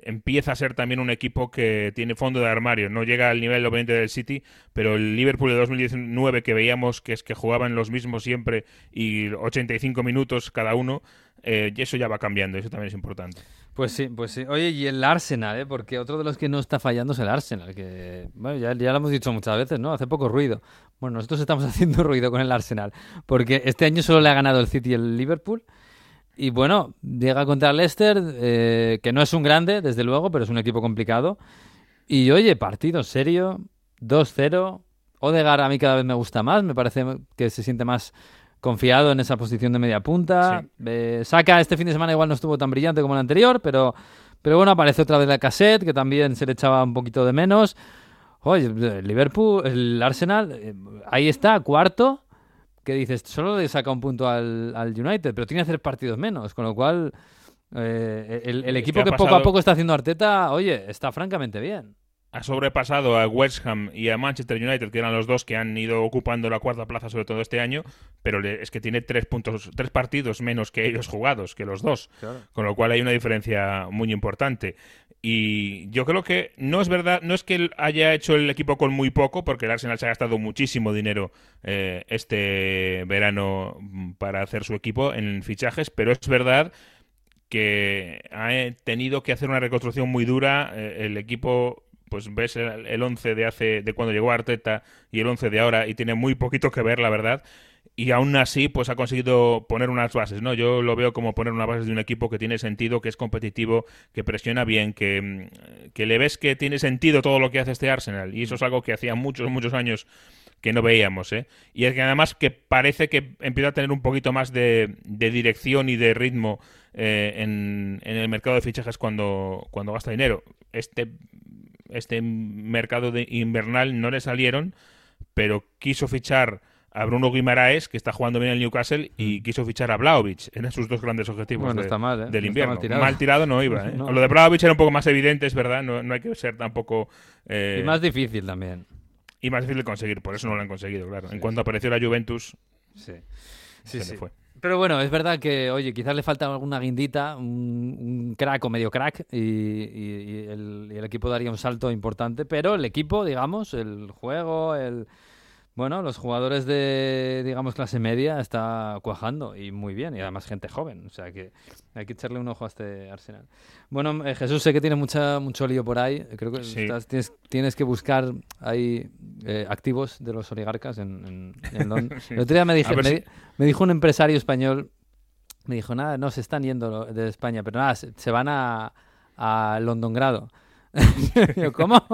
empieza a ser también un equipo que tiene fondo de armario. No llega al nivel obviamente del City, pero el Liverpool de 2019 que veíamos que es que jugaban los mismos siempre y 85 minutos cada uno, eh, y eso ya va cambiando. Eso también es importante. Pues sí, pues sí. Oye, y el Arsenal, ¿eh? Porque otro de los que no está fallando es el Arsenal, que, bueno, ya, ya lo hemos dicho muchas veces, ¿no? Hace poco ruido. Bueno, nosotros estamos haciendo ruido con el Arsenal, porque este año solo le ha ganado el City y el Liverpool. Y bueno, llega contra Leicester, eh, que no es un grande, desde luego, pero es un equipo complicado. Y oye, partido serio, 2-0. Odegaard a mí cada vez me gusta más, me parece que se siente más confiado en esa posición de media punta. Eh, Saka este fin de semana igual no estuvo tan brillante como el anterior, pero, pero bueno, aparece otra vez la cassette, que también se le echaba un poquito de menos. Oye, el Liverpool, el Arsenal, eh, ahí está, cuarto, que dices, solo le saca un punto al, al United, pero tiene que hacer partidos menos, con lo cual eh, el, el Es equipo que poco a poco está haciendo Arteta, oye, está francamente bien. ha sobrepasado a West Ham y a Manchester United, que eran los dos que han ido ocupando la cuarta plaza, sobre todo este año, pero le- es que tiene tres puntos, tres partidos menos que ellos jugados, que los dos, con lo cual hay una diferencia muy importante. Y yo creo que no es verdad, no es que haya hecho el equipo con muy poco, porque el Arsenal se ha gastado muchísimo dinero eh, este verano mm, para hacer su equipo en fichajes, pero es verdad que ha eh, tenido que hacer una reconstrucción muy dura. eh, el equipo, pues ves el 11 de hace de cuando llegó Arteta y el 11 de ahora y tiene muy poquito que ver, la verdad. Y aún así, pues ha conseguido poner unas bases, ¿no? Yo lo veo como poner unas bases de un equipo que tiene sentido, que es competitivo, que presiona bien, que, mm, que le ves que tiene sentido todo lo que hace este Arsenal. Y eso es algo que hacía muchos, muchos años que no veíamos, ¿eh? Y es que además que parece que empieza a tener un poquito más de, de dirección y de ritmo eh, en, en el mercado de fichajes cuando, cuando gasta dinero. Este, este mercado de invernal no le salieron, pero quiso fichar a Bruno Guimaraes, que está jugando bien en el Newcastle, y quiso fichar a Vlaovic. Eran sus dos grandes objetivos Bueno, de- está mal, ¿eh? No del invierno. mal tirado. no iba, ¿eh? No. Lo de Vlaovic era un poco más evidente, es verdad, no, no hay que ser tampoco... eh, Y más difícil también. y más difícil de conseguir, por eso no lo han conseguido, claro. En cuanto apareció la Juventus, Sí. se le sí. fue. Pero bueno, es verdad que, oye, quizás le falta alguna guindita, un, un crack o medio crack, y, y- y el, y el equipo daría un salto importante. Pero el equipo, digamos, el juego, el. Bueno, los jugadores de, digamos, clase media está cuajando y muy bien, y además gente joven, o sea que hay que echarle un ojo a este Arsenal. Bueno, eh, Jesús, sé que tiene mucha, mucho lío por ahí, creo que Sí. estás- tienes, tienes que buscar ahí eh, activos de los oligarcas en, en, en Londres. Sí. El otro día me, dije, me, si- me dijo un empresario español, me dijo, nada, no, se están yendo de España, pero nada, se, se van a, a Londongrado. ¿Cómo?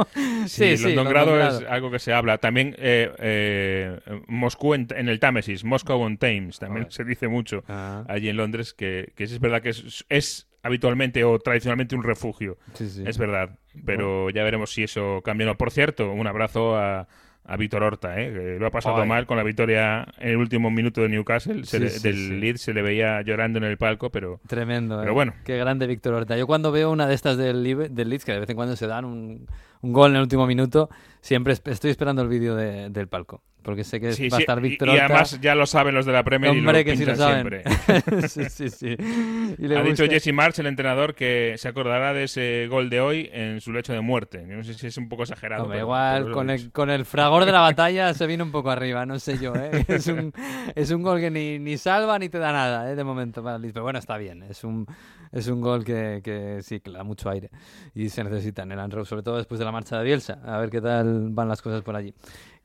Sí, Londongrado Londongrado. es algo que se habla. También eh, eh, Moscú en, en el Támesis, Moscow on Thames, también se dice mucho Ah, allí en Londres, que, que es verdad que es, es habitualmente o tradicionalmente un refugio. sí, sí. Es verdad, pero ya veremos si eso cambia o no. Por cierto, un abrazo a, a Víctor Horta, ¿eh? que lo ha pasado Ay. mal con la victoria en el último minuto de Newcastle. Sí, le- sí, del sí. Leeds se le veía llorando en el palco, pero Tremendo, Pero ¿eh? bueno. Qué grande Víctor Horta. Yo cuando veo una de estas del, del Leeds, que de vez en cuando se dan un, un gol en el último minuto, siempre estoy esperando el vídeo de- del palco. Porque sé que sí, va a sí, estar y- Víctor y, Horta. además ya lo saben los de la Premier y Hombre, lo que sí lo saben. siempre. sí, sí, sí. Y le Ha dicho gusta. Jesse March, el entrenador, que se acordará de ese gol de hoy en su lecho de muerte. Yo no sé si es un poco exagerado. Hombre, pero- igual, pero con el, dicho. con el fragor de la batalla se viene un poco arriba, no sé yo, ¿eh? Es un, es un gol que ni, ni salva ni te da nada, ¿eh? De momento para. Pero bueno, está bien, es un, es un gol que, que sí, que le da mucho aire y se necesita en el sobre todo después de la marcha de Bielsa, a ver qué tal van las cosas por allí.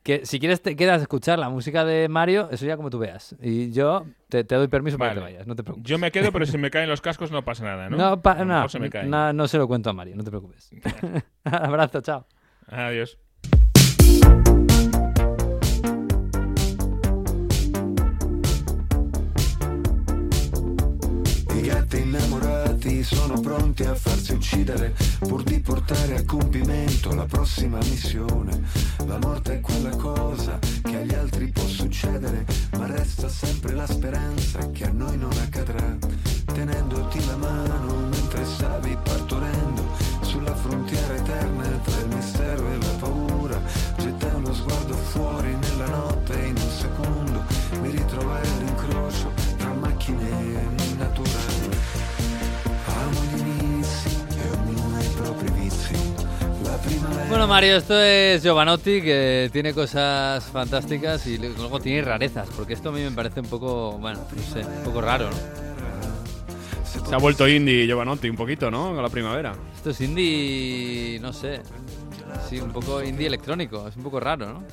Que si quieres te quedas a escuchar la música de Mario, eso ya como tú veas. Y yo te, te doy permiso para que te vayas, no te preocupes. Yo me quedo, pero si me caen los cascos no pasa nada, ¿no? No, pa- no, se me no, no se lo cuento a Mario, no te preocupes. Abrazo, chao. Adiós. Sono pronti a farsi uccidere pur di portare a compimento la prossima missione. La morte è quella cosa che agli altri può succedere, ma resta sempre la speranza che a noi non accadrà. Tenendoti la mano mentre stavi partorendo sulla frontiera eterna tra il mistero e la paura, gettai uno sguardo fuori nella notte in Bueno, Mario, esto es Giovanotti, que tiene cosas fantásticas y luego tiene rarezas, porque esto a mí me parece un poco, bueno, no sé, un poco raro, ¿no? Se ha vuelto indie Giovanotti un poquito, ¿no? Con la primavera. Esto es indie, no sé, sí, un poco indie electrónico, es un poco raro, ¿no?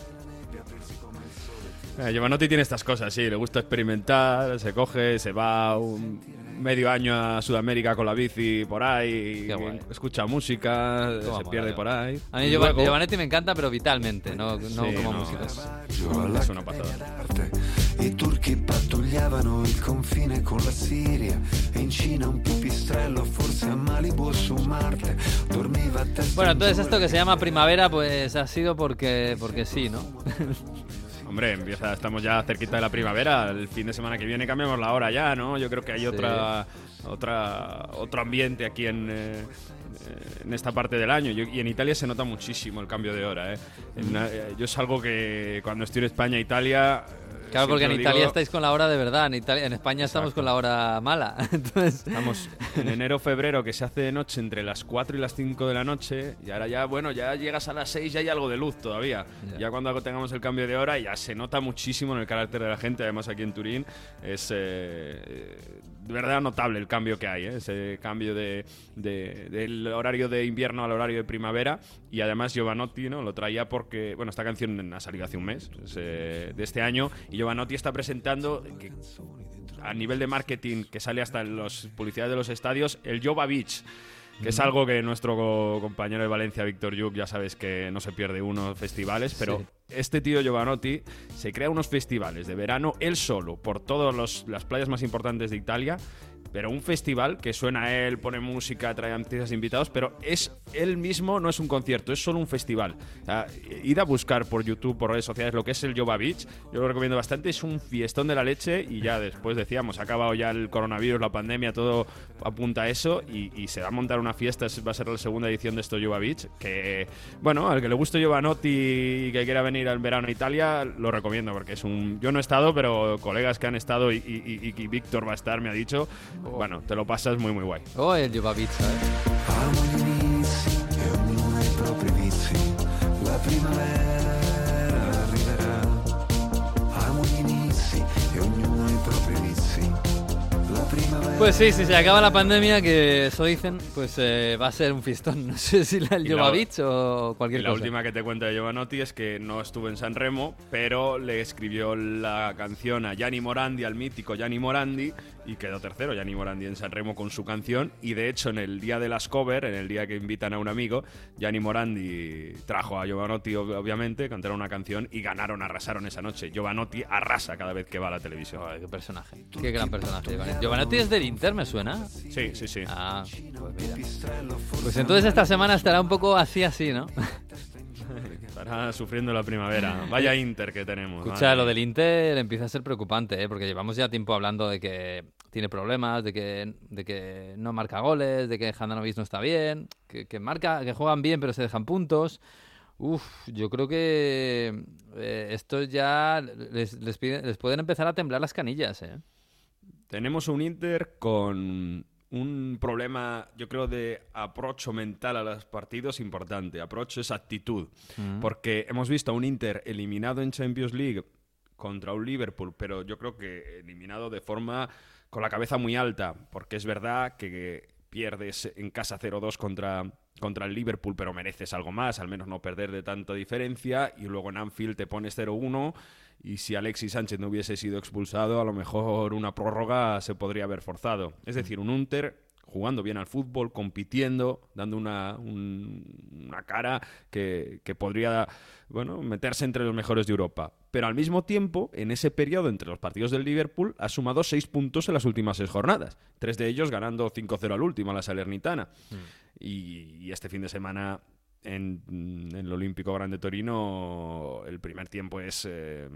Eh, Giovanotti tiene estas cosas, sí, le gusta experimentar, se coge, se va un medio año a Sudamérica con la bici por ahí, escucha música, Cómo se pierde por ahí. A mí Y Giova- luego- Giovanetti me encanta, pero vitalmente, no, no Sí, como no, música. es, una pasada. I turchi pattugliavano il confine con la Siria e in Cina un pipistrello, forse a Malibu su Marte, dormiva a testa Bueno, entonces esto que se llama primavera, pues ha sido porque, porque sí, ¿no? Hombre, empieza, estamos ya cerquita de la primavera. El fin de semana que viene cambiamos la hora ya, ¿no? Yo creo que hay otra, otra, otro ambiente aquí en, eh, en esta parte del año. Yo- y en Italia se nota muchísimo el cambio de hora, ¿eh? En, eh, yo es algo que cuando estoy en España, Italia. Claro, porque en Italia digo- estáis con la hora de verdad, en, Italia, en España estamos con la hora mala. Entonces, Estamos en enero, febrero, que se hace de noche entre las 4 y las 5 de la noche. Y ahora ya, bueno, ya llegas a las 6 y hay algo de luz todavía. Ya. Ya cuando tengamos el cambio de hora, ya se nota muchísimo en el carácter de la gente. Además, aquí en Turín es eh, de verdad notable el cambio que hay. ¿eh? Ese cambio de, de- del horario de invierno al horario de primavera. Y además, Giovanotti ¿no? lo traía porque, bueno, esta canción ha salido hace un mes es, eh, de este año. Y Giovanotti está presentando. que a nivel de marketing que sale hasta en las publicidades de los estadios, el Jova Beach. Que es algo que nuestro co- compañero de Valencia, Víctor Yuk, ya sabes que no se pierde unos festivales, pero Sí. este tío Giovanotti se crea unos festivales de verano él solo por todas las playas más importantes de Italia, pero un festival que suena él, pone música, trae artistas invitados, pero es él mismo, no es un concierto, es solo un festival. Sea, id a buscar por YouTube, por redes sociales, lo que es el Jova Beach. Yo lo recomiendo bastante, es un fiestón de la leche y ya después decíamos, ha acabado ya el coronavirus, la pandemia, todo apunta a eso y, y se va a montar una fiesta, es- va a ser la segunda edición de esto Jova Beach, que, bueno, al que le guste Giovanotti y que quiera venir al verano a Italia, lo recomiendo porque es un... Yo no he estado, pero colegas que han estado y- y- y Víctor va a estar, me ha dicho, bueno, te lo pasas muy, muy guay. oh, el Jovavich, ¿eh? Amo gli inizi e ognuno ha i propri vizi. La primavera arriverà. Amo gli inizi e ognuno ha i propri vizi. La primavera. Pues sí, si se acaba la pandemia, que eso dicen, pues eh, va a ser un fistón. No sé si la, la- Jovavich o cualquier Y la cosa. última que te cuento de Giovanotti es que no estuvo en San Remo, pero le escribió la canción a Gianni Morandi, al mítico Gianni Morandi, y quedó tercero Gianni Morandi en San Remo con su canción. Y de hecho, en el día de las cover, en el día que invitan a un amigo, Gianni Morandi trajo a Giovanotti, ob- obviamente, cantaron una canción y ganaron, arrasaron esa noche. Giovanotti arrasa cada vez que va a la televisión. Qué personaje. Qué gran personaje. Giovanni. Giovanotti es del Inter, ¿me suena? Sí, sí, sí. Ah, pues mira. Pues entonces esta semana estará un poco así, así, ¿no? Estará sufriendo la primavera. Vaya Inter que tenemos. Escucha, lo del Inter empieza a ser preocupante, ¿eh? porque llevamos ya tiempo hablando de que tiene problemas, de que, de que no marca goles, de que Handanovic no está bien, que, que marca, que juegan bien pero se dejan puntos. Uf, yo creo que eh, esto ya les, les, pide- les pueden empezar a temblar las canillas, ¿eh? Tenemos un Inter con un problema, yo creo, de aprocho mental a los partidos importante. Aprocho es actitud. Porque hemos visto a un Inter eliminado en Champions League contra un Liverpool, pero yo creo que eliminado de forma con la cabeza muy alta. Porque es verdad que pierdes en casa 0-2 contra, contra el Liverpool, pero mereces algo más, al menos no perder de tanta diferencia. Y luego en Anfield te pones 0-1. Y si Alexis Sánchez no hubiese sido expulsado, a lo mejor una prórroga se podría haber forzado. Es decir, un Unter jugando bien al fútbol, compitiendo, dando una, un- una cara que, que podría bueno, meterse entre los mejores de Europa. Pero al mismo tiempo, en ese periodo entre los partidos del Liverpool, ha sumado seis puntos en las últimas seis jornadas. Tres de ellos ganando 5-0 al último, a la Salernitana. Y, y este fin de semana en, en el Olímpico Grande Torino el primer tiempo es eh,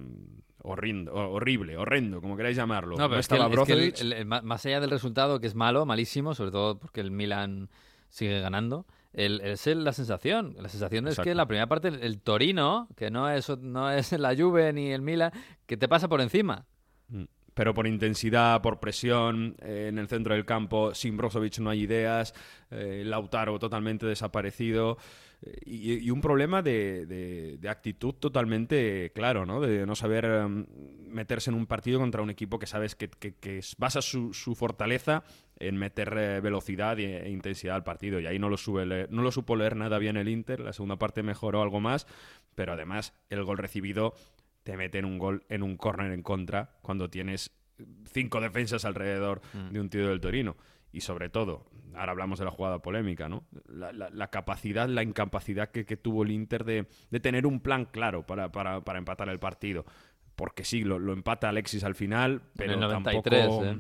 horrindo- horrible, horrendo, como queráis llamarlo. No, pero es que, estaba el- es que el- Brozovic. el- más allá del resultado, que es malo, malísimo, sobre todo porque el Milan sigue ganando, el, es el- la sensación. La sensación es que Exacto. la primera parte, el, el Torino, que no es, no es la Juve ni el Milan, que te pasa por encima. Mm. Pero por intensidad, por presión, eh, en el centro del campo, sin Brozovic no hay ideas, eh, Lautaro totalmente desaparecido. Y, y un problema de, de- de actitud totalmente claro, ¿no? De no saber em, meterse en un partido contra un equipo que sabes que, que- basa su, su fortaleza en meter eh, velocidad e, e intensidad al partido. Y ahí no lo, sube leer- no lo supo leer nada bien el Inter. La segunda parte mejoró algo más, pero además el gol recibido te meten un gol en un córner en contra cuando tienes cinco defensas alrededor de un tío del Torino. Y sobre todo, ahora hablamos de la jugada polémica, ¿no? La, la- la capacidad, la incapacidad que, que tuvo el Inter de, de tener un plan claro para, para- para empatar el partido. porque sí, lo, lo empata Alexis al final, pero el 93, tampoco... ¿eh?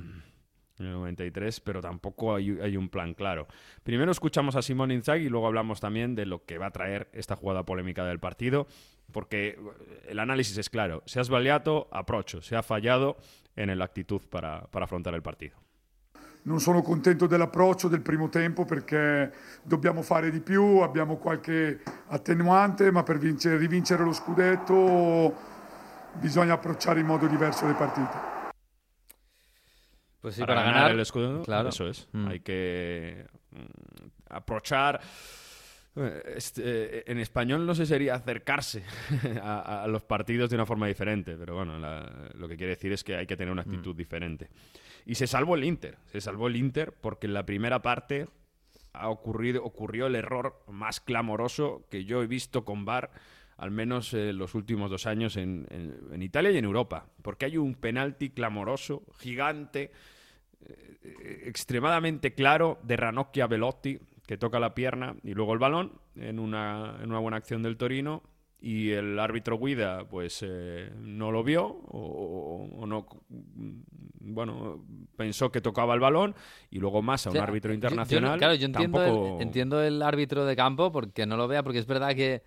En el 93, pero tampoco hay, hay un plan claro. Primero escuchamos a Simón Inzaghi y luego hablamos también de lo que va a traer esta jugada polémica del partido, porque el análisis es claro. Se ha sbagliato, approach, se ha fallado en la actitud para, para affrontare il partito. Non sono contento dell'approccio del primo tempo perché dobbiamo fare di più, abbiamo qualche attenuante, ma per vincere- rivincere lo scudetto bisogna approcciare in modo diverso le partite. Pues sí, para, para, ganar, ganar el escudo, claro. eso es. Mm. Hay que mm, aprovechar. eh, este, eh, en español no sé sería acercarse a, a los partidos de una forma diferente, pero bueno, la- lo que quiere decir es que hay que tener una actitud diferente. Y se salvó el Inter, se salvó el Inter porque en la primera parte ha ocurrido, ocurrió el error más clamoroso que yo he visto con VAR, al menos en los últimos dos años en, en- Italia y en Europa. Porque hay un penalti clamoroso, gigante, eh, extremadamente claro de Ranocchi a Velotti, que toca la pierna y luego el balón en una, en una buena acción del Torino. Y el árbitro Guida, pues eh, no lo vio o, o no, bueno, pensó que tocaba el balón y luego más a un O sea, árbitro yo- yo internacional. claro, yo entiendo, tampoco- el, entiendo el árbitro de campo porque no lo vea, porque es verdad que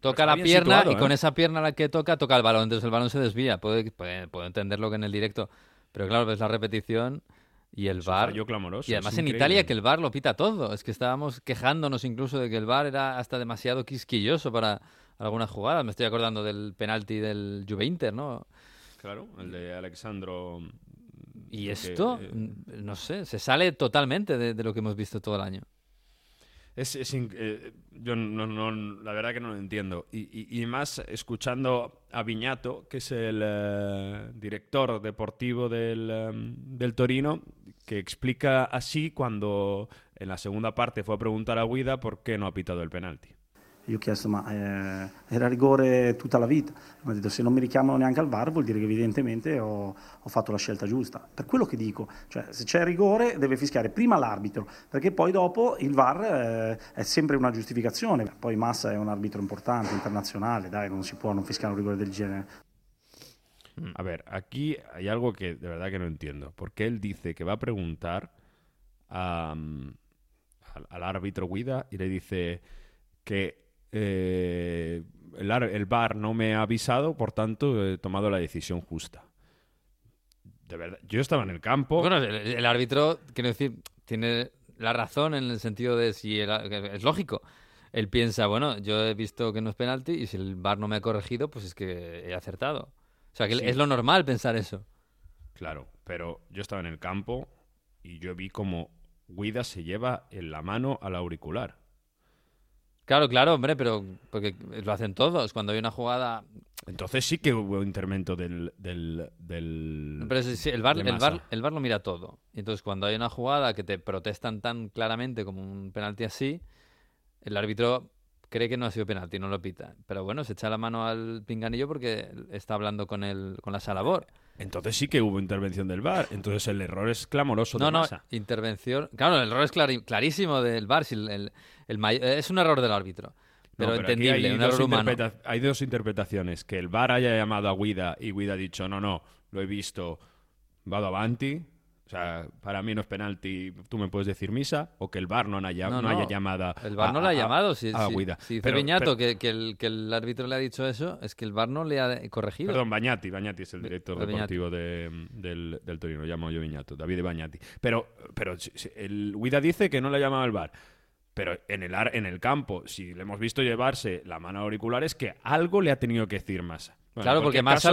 toca la pierna situado, y con ¿eh? esa pierna la que toca, toca el balón. Entonces el balón se desvía. Puede- puedo entenderlo que en el directo. Pero claro, ves la repetición y el VAR. falló clamoroso, Y además en. Italia que el VAR lo pita todo. Es que estábamos quejándonos incluso de que el VAR era hasta demasiado quisquilloso para algunas jugadas. Me estoy acordando del penalti del Juve Inter, ¿no? Claro, el de Alexandro. Y que, esto, eh, mm, no sé, se sale totalmente de, de lo que hemos visto todo el año. Es, eh, yo no, no- la verdad que no lo entiendo. Y, y- y más escuchando a Viñato, que es el eh, director deportivo del, del Torino, que explica así cuando en la segunda parte fue a preguntar a Guida por qué no ha pitado el penalti. Io ho chiesto, ma eh, era rigore tutta la vita? Mi ha detto, se non mi richiamano neanche al VAR vuol dire che evidentemente ho, ho fatto la scelta giusta. Per quello che dico, cioè se c'è rigore deve fischiare prima l'arbitro, perché poi dopo il VAR eh, è sempre una giustificazione. Poi Massa è un arbitro importante, internazionale, dai, non si può non fischiare un rigore del genere. A ver, aquí hay algo que de verdad que no entiendo. Porque él dice que va a preguntar a, mm, al, al árbitro Guida y le dice que eh, el, ar- el VAR no me ha avisado, por tanto he tomado la decisión justa. De verdad, yo estaba en el campo. Bueno, el, el árbitro, quiero decir, tiene la razón en el sentido de si el- es lógico. Él piensa, bueno, yo he visto que no es penalti y si el VAR no me ha corregido, pues es que he acertado. O sea, que Sí. es lo normal pensar eso. Claro, pero yo estaba en el campo y yo vi como Guida se lleva en la mano al auricular. Claro, claro, hombre, pero porque lo hacen todos. Cuando hay una jugada. Entonces sí que hubo intervento del. del, del Pero sí, sí, el, de el, VAR lo mira todo. Y entonces, cuando hay una jugada que te protestan tan claramente como un penalti así, el árbitro cree que no ha sido penalti, no lo pita. Pero bueno, se echa la mano al pinganillo porque está hablando con, el, con la Salabor. Entonces sí que hubo intervención del VAR. Entonces el error es clamoroso No, de no, Massa. intervención. Claro, el error es clarísimo del VAR. si el, el- el may- es un error del árbitro. Pero, No, aquí entendible, hay un dos error humano. interpreta- Hay dos interpretaciones. Que el VAR haya llamado a Guida y Guida ha dicho, no, no, lo he visto, vado avanti. O sea, para mí no es penalti, tú me puedes decir misa. O que el VAR no, haya, No, haya llamada El VAR a- no lo ha llamado. Si, a si- Guida. si dice Pero- pero- que, que el, que el árbitro le ha dicho eso, es que el VAR no le ha corregido. Perdón, Bañati, Bañati es el director de deportivo de- del, del Torino, lo llamo yo Viñato, David Bañati. Pero, pero el Guida dice que no le ha llamado al VAR. Pero en el, en el campo, si le hemos visto llevarse la mano a auricular, es que algo le ha tenido que decir Massa. Bueno, claro, porque Massa,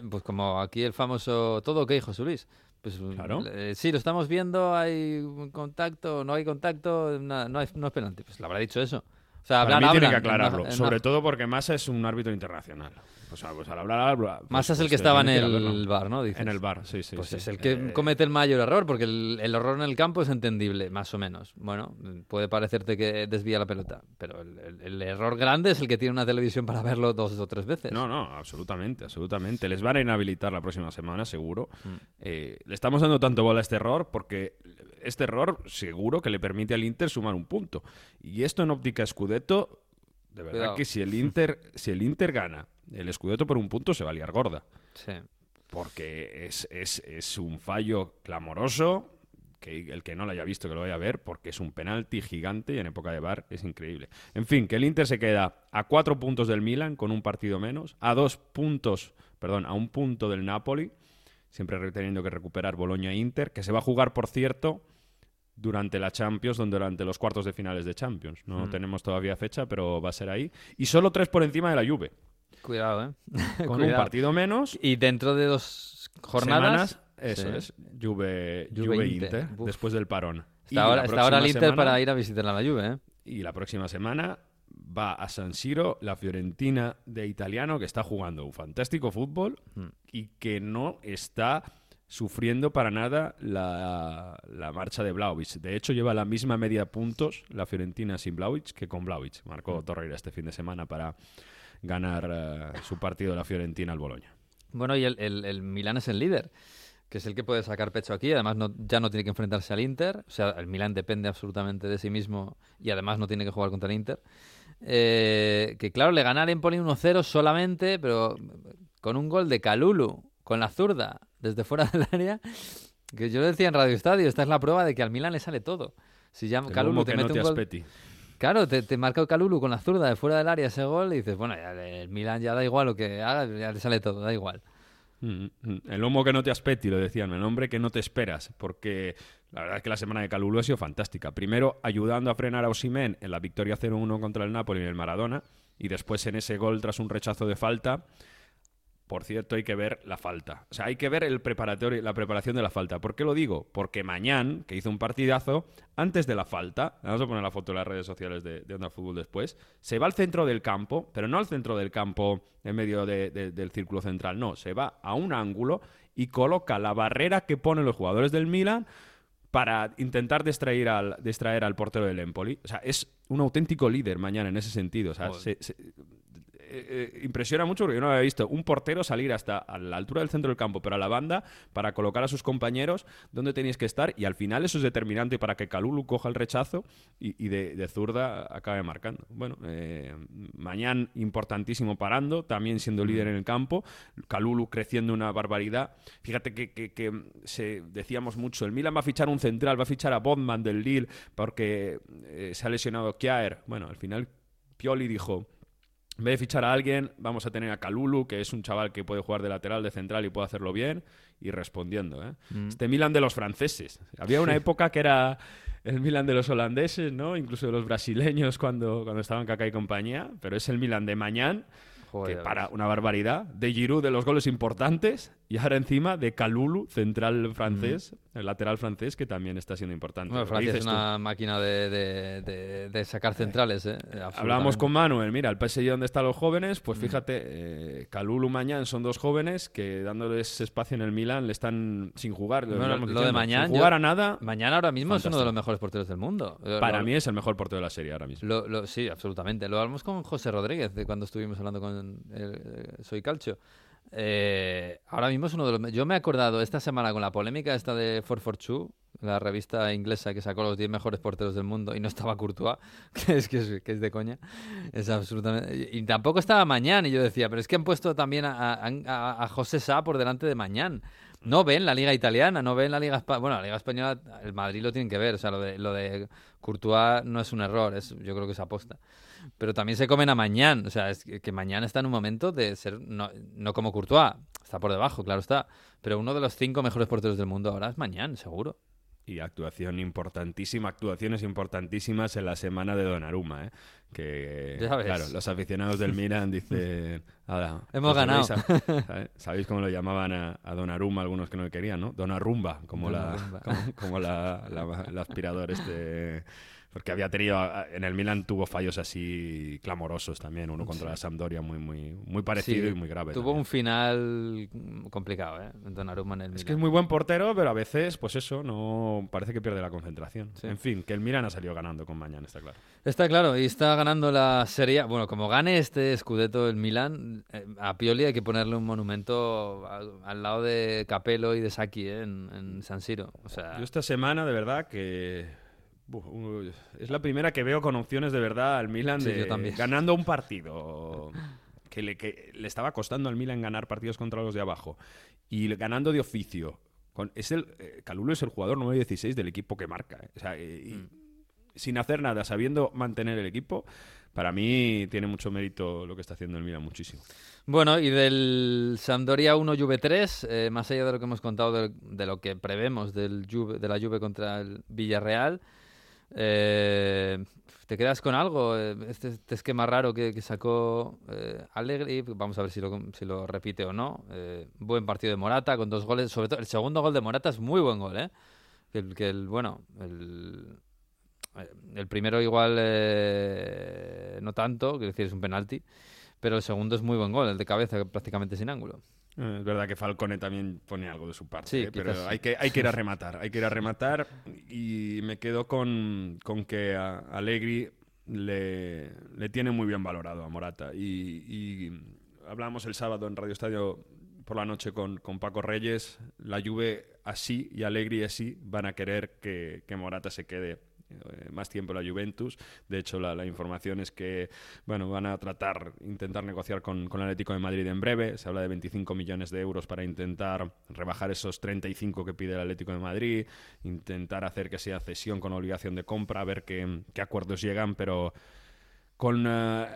caso- pues como aquí el famoso todo ok, José Luis. Pues, Claro. eh, sí, lo estamos viendo, hay contacto, no hay contacto, no, hay- no es penalti. Pues le habrá dicho eso. O sea, Para hablan, mí tiene que hablan, en una- aclararlo, en una- sobre todo porque Massa es un árbitro internacional. O sea, pues al hablar... habla- pues- Massa es el pues que estaba en el bar, ¿no? Dices. En el bar, sí, sí. Pues sí. es el que Eh, comete el mayor error, porque el, el error en el campo es entendible, más o menos. Bueno, puede parecerte que desvía la pelota, pero el, el- el error grande es el que tiene una televisión para verlo dos o tres veces. No, no, absolutamente, absolutamente. Les van a inhabilitar la próxima semana, seguro. Mm. Eh, le estamos dando tanto bola a este error porque este error seguro que le permite al Inter sumar un punto. Y esto en óptica Scudetto, de verdad Cuidado. que si el Inter, si el Inter gana el Scudetto por un punto se va a liar gorda. Sí. porque es, es- es un fallo clamoroso. Que el que no lo haya visto que lo vaya a ver, porque es un penalti gigante y en época de bar es increíble. En fin, que el Inter se queda a cuatro puntos del Milan con un partido menos, a dos puntos, perdón, a un punto del Napoli, siempre teniendo que recuperar Boloña-Inter, que se va a jugar, por cierto, durante la Champions, donde durante los cuartos de finales de Champions. No Mm. tenemos todavía fecha, pero va a ser ahí. Y solo tres por encima de la Juve. Cuidado, ¿eh? Con un partido menos. Y dentro de dos jornadas. Semanas, eso Sí. es. Juve, Juve Juve Inter. Después del parón. Está ahora, la está ahora el Inter semana- para ir a visitar a la Juve, ¿eh? Y la próxima semana va a San Siro la Fiorentina de Italiano, que está jugando un fantástico fútbol Mm. y que no está sufriendo para nada la, la marcha de Vlaovic. De hecho, lleva la misma media puntos la Fiorentina sin Vlaovic que con Vlaovic. Marcó Mm. Torreira este fin de semana para ganar eh, su partido de la Fiorentina al Boloña. Bueno, y el, el, el Milán es el líder, que es el que puede sacar pecho aquí. Además, no, ya no tiene que enfrentarse al Inter. O sea, el Milán depende absolutamente de sí mismo y además no tiene que jugar contra el Inter. Eh, que claro, le gana al Empoli 1-0 solamente, pero con un gol de Calulu, con la zurda, desde fuera del área. Que yo lo decía en Radio Estadio, esta es la prueba de que al Milan le sale todo. Si ya Calulu te mete no un te gol. Claro, te, te marca el Calulu con la zurda de fuera del área ese gol y dices, bueno, ya el Milan ya da igual lo que haga, ya le sale todo, da igual. Mm, mm. El homo que no te aspetti, lo decían, el hombre que no te esperas, porque la verdad es que la semana de Calulu ha sido fantástica. Primero ayudando a frenar a Osimen en la victoria 0-1 contra el Napoli en el Maradona, y después en ese gol tras un rechazo de falta. Por cierto, hay que ver la falta. O sea, hay que ver el preparatorio, la preparación de la falta. ¿Por qué lo digo? Porque mañana, que hizo un partidazo, antes de la falta, vamos a poner la foto en las redes sociales de, de Onda Fútbol después, se va al centro del campo, pero no al centro del campo en medio de- de- del círculo central, no, se va a un ángulo y coloca la barrera que ponen los jugadores del Milan para intentar distraer al, distraer al portero del Empoli. O sea, es un auténtico líder mañana en ese sentido. O sea, se- eh, eh, impresiona mucho porque yo no había visto un portero salir hasta a la altura del centro del campo, pero a la banda, para colocar a sus compañeros donde tenéis que estar. Y al final eso es determinante para que Calulu coja el rechazo y, y de, de zurda acabe marcando. Bueno, eh, mañana importantísimo parando, también siendo líder en el campo. Calulu creciendo una barbaridad. Fíjate que, que- que se, decíamos mucho, el Milan va a fichar un central, va a fichar a Bodman del Lille porque eh, se ha lesionado Kjaer. Bueno, al final Pioli dijo, en vez de fichar a alguien, vamos a tener a Calulu, que es un chaval que puede jugar de lateral, de central y puede hacerlo bien, y respondiendo. ¿eh? Mm. Este Milan de los franceses. Había una época que era el Milan de los holandeses, ¿no? Incluso de los brasileños cuando, cuando estaban Kaká y compañía, pero es el Milan de mañana, que para una barbaridad, de Giroud de los goles importantes, y ahora encima de Calulu, central francés, el lateral francés, que también está siendo importante. Bueno, Francia es dices tú. una máquina de, de- de- de sacar centrales, ¿eh? Hablábamos con Manuel, mira, el PSG donde están los jóvenes, pues fíjate, eh, Calulu Mañán son dos jóvenes que dándoles espacio en el Milan le están sin jugar. Bueno, lo de mañana. Sin jugar a nada. Mañana ahora mismo es uno de los mejores porteros del mundo. Para lo- mí es el mejor portero de la serie ahora mismo. Lo, lo- sí, absolutamente. Lo hablamos con José Rodríguez de cuando estuvimos hablando con eh, Soy Calcio. Eh, ahora mismo es uno de los. Yo me he acordado esta semana con la polémica esta de 442, la revista inglesa que sacó los 10 mejores porteros del mundo y no estaba Courtois, que es, que es, que es de coña. Es absolutamente. Y, tampoco estaba Mañán. Y yo decía, pero es que han puesto también a, a, a- a José Sá por delante de Mañán. No ven la liga italiana, no ven la liga española. Bueno, la liga española, el Madrid lo tienen que ver. O sea, lo de, lo de Courtois no es un error, es, yo creo que es aposta. Pero también se comen a Mañán. O sea, es que, Mañán está en un momento de ser, no, no como Courtois, está por debajo, claro está. Pero uno de los cinco mejores porteros del mundo ahora es Mañán, seguro. Y actuación importantísima, actuaciones importantísimas en la semana de Donnarumma, ¿eh? Que, claro, los aficionados del Milan dicen... "Ala, Hemos ganado". ¿sabéis, a- ¿sabéis- ¿Sabéis cómo lo llamaban a, a Donnarumma algunos que no le querían, no? Donnarumma, como, la, como, como la, la- el aspirador este... Porque había tenido... En el Milan tuvo fallos así clamorosos también. Uno contra la Sampdoria muy, muy, muy parecido Sí, y muy grave. Tuvo también. un final complicado, ¿eh? Donnarumma en el Es Milan. que es muy buen portero, pero a veces, pues eso, no parece que pierde la concentración. Sí. En fin, que el Milan ha salido ganando con mañana, está claro. Está claro, y está ganando la Serie. Bueno, como gane este Scudetto el Milan, eh, a Pioli hay que ponerle un monumento al, al lado de Capello y de Sacchi ¿eh? en, en San Siro. O sea, Yo esta semana, de verdad, que... Es la primera que veo con opciones de verdad al Milan Sí, de yo también. ganando un partido. que le, que le estaba costando al Milan ganar partidos contra los de abajo y ganando de oficio. Con, es el, eh, Calulo es el jugador 9-16 del equipo que marca. eh. O sea, eh, y Mm. sin hacer nada, sabiendo mantener el equipo, para mí tiene mucho mérito lo que está haciendo el Milan, muchísimo. Bueno, y del Sampdoria 1 Juve 3, eh, más allá de lo que hemos contado de, de lo que prevemos del Juve- de la Juve contra el Villarreal, eh, ¿te quedas con algo? Eh, Este, este esquema raro que, sacó eh, vamos a ver si lo, si lo repite o no. Eh, buen partido de Morata con dos goles, sobre todo el segundo gol de Morata es muy buen gol, ¿eh? Que el, que el bueno, el, eh, el primero igual no tanto, quiero decir, es un penalti. Pero el segundo es muy buen gol, el de cabeza prácticamente sin ángulo. Eh, Es verdad que Falcone también pone algo de su parte, Sí, eh, pero hay que, hay que ir a rematar, hay que ir a rematar. Y me quedo con, con que a Allegri le, le tiene muy bien valorado a Morata. Y, y hablamos el sábado en Radio Estadio por la noche con, con Paco Reyes, la Juve así y Allegri así van a querer que, que Morata se quede más tiempo la Juventus. De hecho, la, información es que bueno, van a tratar, intentar negociar con, con el Atlético de Madrid en breve. Se habla de 25 millones de euros para intentar rebajar esos 35 que pide el Atlético de Madrid, intentar hacer que sea cesión con obligación de compra, a ver qué, qué acuerdos llegan, pero con eh,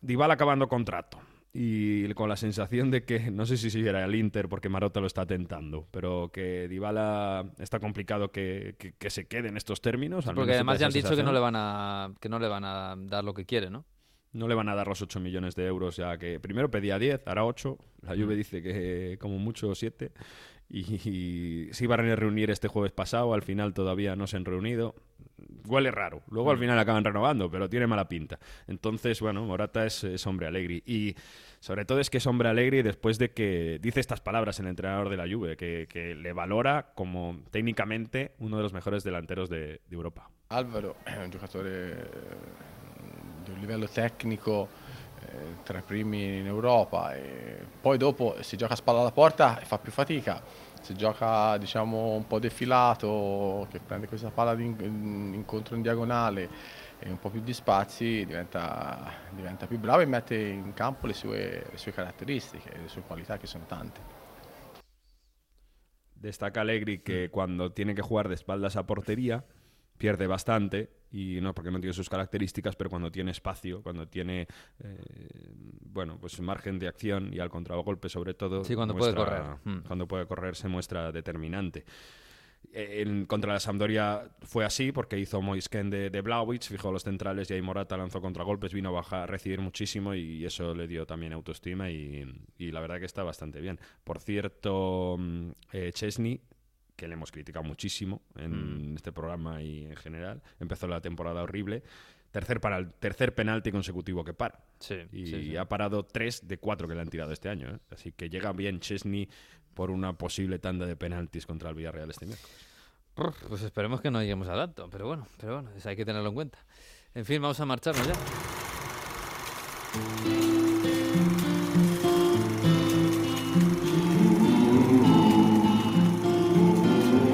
Dybala acabando contrato y con la sensación de que no sé si siguiera el Inter porque Marotta lo está tentando, pero que Dybala está complicado que, que- que se quede en estos términos. al Porque menos además ya han dicho que no le van a que no le van a dar lo que quiere, ¿no? No le van a dar los 8 millones de euros, ya que primero pedía 10, ahora 8. La Juve dice que como mucho 7. Y, y se iban a reunir este jueves pasado, al final todavía no se han reunido. Huele raro. Luego al final acaban renovando, pero tiene mala pinta. Entonces, bueno, Morata es, es hombre alegre. Y sobre todo es que es hombre alegre después de que dice estas palabras el entrenador de la Juve, que, que le valora como técnicamente uno de los mejores delanteros de, de Europa. Alvaro è un giocatore eh, di un livello tecnico eh, tra i primi in Europa e poi dopo si gioca a spalla alla porta e fa più fatica. Se gioca diciamo un po' defilato, che prende questa palla di in- incontro in diagonale e un po' più di spazi, diventa, diventa più bravo e mette in campo le sue, le sue caratteristiche, le sue qualità che sono tante. Destaca Allegri que cuando tiene que jugar de espaldas a portería pierde bastante y no porque no tiene sus características, pero cuando tiene espacio, cuando tiene eh, bueno, pues margen de acción y al contragolpe sobre todo, Sí, cuando puede correr. Mm. cuando puede correr se muestra determinante. Eh, En, contra la Sampdoria fue así porque hizo Moisken de, de Blaovic, fijó los centrales y ahí Morata lanzó contragolpes, vino a bajar, a recibir muchísimo y eso le dio también autoestima y, y la verdad que está bastante bien. Por cierto, mm, eh, Chesney, que le hemos criticado muchísimo en este programa y en general, empezó la temporada horrible. Tercer, para el tercer penalti consecutivo que para. Sí, y sí, sí. ha parado tres de cuatro que le han tirado este año. ¿eh? Así que llega bien Chesney por una posible tanda de penaltis contra el Villarreal este miércoles. Pues esperemos que no lleguemos a tanto, pero bueno, pero bueno, eso hay que tenerlo en cuenta. En fin, vamos a marcharnos ya.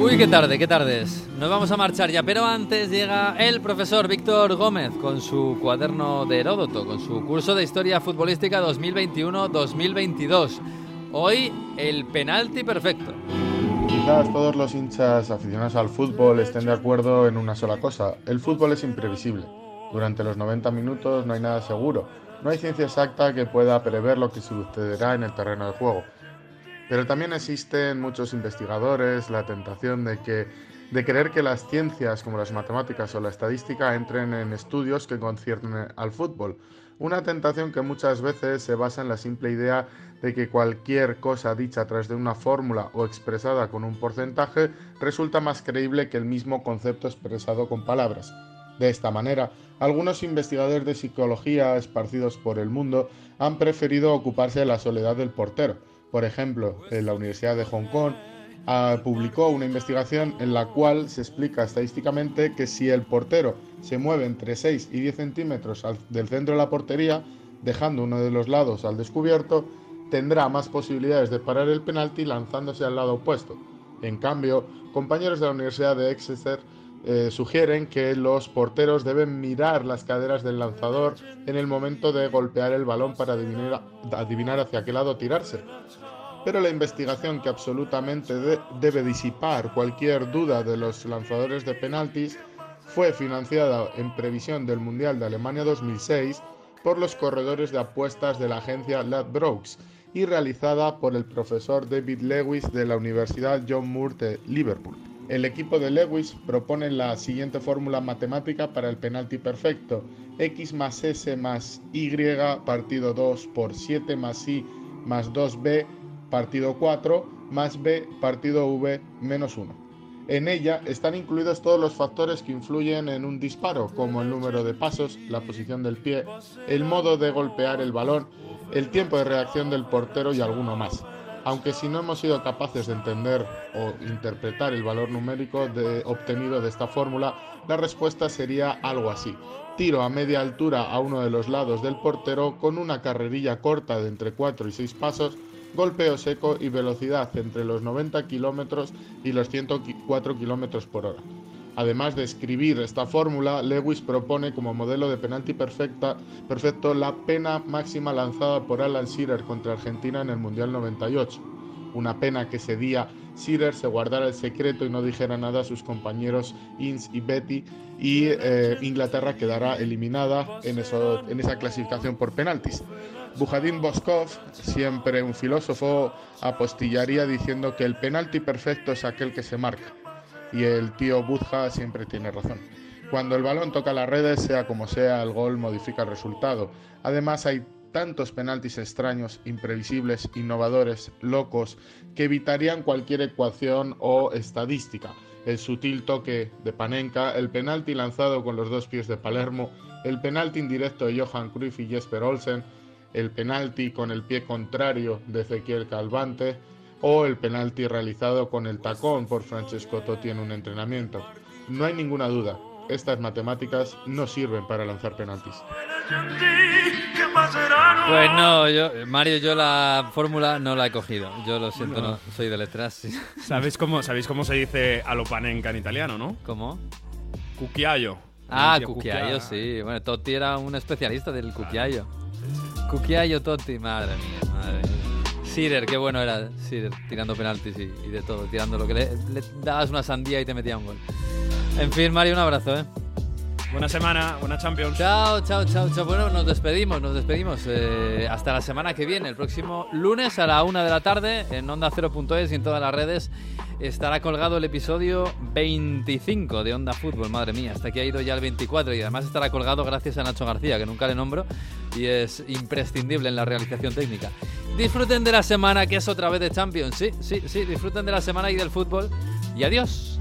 Uy, qué tarde, qué tardes. Nos vamos a marchar ya, pero antes llega el profesor Víctor Gómez con su cuaderno de Heródoto, con su curso de Historia Futbolística 2021-2022. Hoy el penalti perfecto. Quizás todos los hinchas aficionados al fútbol estén de acuerdo en una sola cosa. El fútbol es imprevisible. Durante los 90 minutos no hay nada seguro. No hay ciencia exacta que pueda prever lo que sucederá en el terreno de juego. Pero también existen muchos investigadores la tentación de que de creer que las ciencias como las matemáticas o la estadística entren en estudios que conciernen al fútbol. Una tentación que muchas veces se basa en la simple idea de que cualquier cosa dicha a través de una fórmula o expresada con un porcentaje resulta más creíble que el mismo concepto expresado con palabras. De esta manera, algunos investigadores de psicología esparcidos por el mundo han preferido ocuparse de la soledad del portero. Por ejemplo, en la Universidad de Hong Kong ah, publicó una investigación en la cual se explica estadísticamente que si el portero se mueve entre 6 y 10 centímetros del centro de la portería, dejando uno de los lados al descubierto, tendrá más posibilidades de parar el penalti lanzándose al lado opuesto. En cambio, compañeros de la Universidad de Exeter eh, sugieren que los porteros deben mirar las caderas del lanzador en el momento de golpear el balón para adivinar, hacia qué lado tirarse. Pero la investigación que absolutamente de- debe disipar cualquier duda de los lanzadores de penaltis fue financiada en previsión del Mundial de Alemania 2006 por los corredores de apuestas de la agencia Ladbrokes y realizada por el profesor David Lewis de la Universidad John Moore de Liverpool. El equipo de Lewis propone la siguiente fórmula matemática para el penalti perfecto: x más s más y partido 2 por 7 más i más 2b partido 4 más b partido v menos 1. En ella están incluidos todos los factores que influyen en un disparo, como el número de pasos, la posición del pie, el modo de golpear el balón, el tiempo de reacción del portero y alguno más. Aunque si no hemos sido capaces de entender o interpretar el valor numérico obtenido de esta fórmula, la respuesta sería algo así. Tiro a media altura a uno de los lados del portero con una carrerilla corta de entre 4 y 6 pasos, golpeo seco y velocidad entre los 90 kilómetros y los 104 kilómetros por hora. Además de escribir esta fórmula, Lewis propone como modelo de penalti perfecta, perfecto la pena máxima lanzada por Alan Shearer contra Argentina en el Mundial 98. Una pena que ese día Shearer se guardara el secreto y no dijera nada a sus compañeros Ince y Betty y eh, Inglaterra quedará eliminada en, eso- en esa clasificación por penaltis. Bujadín Boskov, siempre un filósofo, apostillaría diciendo que el penalti perfecto es aquel que se marca y el tío Buzja siempre tiene razón. Cuando el balón toca las redes, sea como sea, el gol modifica el resultado. Además, hay tantos penaltis extraños, imprevisibles, innovadores, locos, que evitarían cualquier ecuación o estadística. El sutil toque de Panenka, el penalti lanzado con los dos pies de Palermo, el penalti indirecto de Johan Cruyff y Jesper Olsen, el penalti con el pie contrario de Ezequiel Calvante, o el penalti realizado con el tacón por Francesco Totti en un entrenamiento. No hay ninguna duda, estas matemáticas no sirven para lanzar penaltis. Pues no, yo, Mario, yo la fórmula no la he cogido. Yo lo siento, no, No. soy de letras. sí. ¿Sabéis cómo, ¿Sabéis cómo se dice alopanenca en italiano, no? ¿Cómo? Cucchiaio. Ah, cucchiaio, sí. Bueno, Totti era un especialista del cucchiaio. Cucchiaio Totti, madre mía, madre mía. Sirer, qué bueno era Sirer, tirando penaltis y, de todo, tirando lo que le, le dabas una sandía y te metía un gol. En fin, Mario, un abrazo, ¿eh? Buena semana, buena Champions. Chao, chao, chao, chao. Bueno, nos despedimos, nos despedimos. eh, hasta la semana que viene, el próximo lunes a la una de la tarde en Onda 0.es y en todas las redes estará colgado el episodio 25 de Onda Fútbol. Madre mía, hasta aquí ha ido ya el 24 y además estará colgado gracias a Nacho García, que nunca le nombro y es imprescindible en la realización técnica. Disfruten de la semana que es otra vez de Champions. Sí, sí, sí, disfruten de la semana y del fútbol. Y adiós.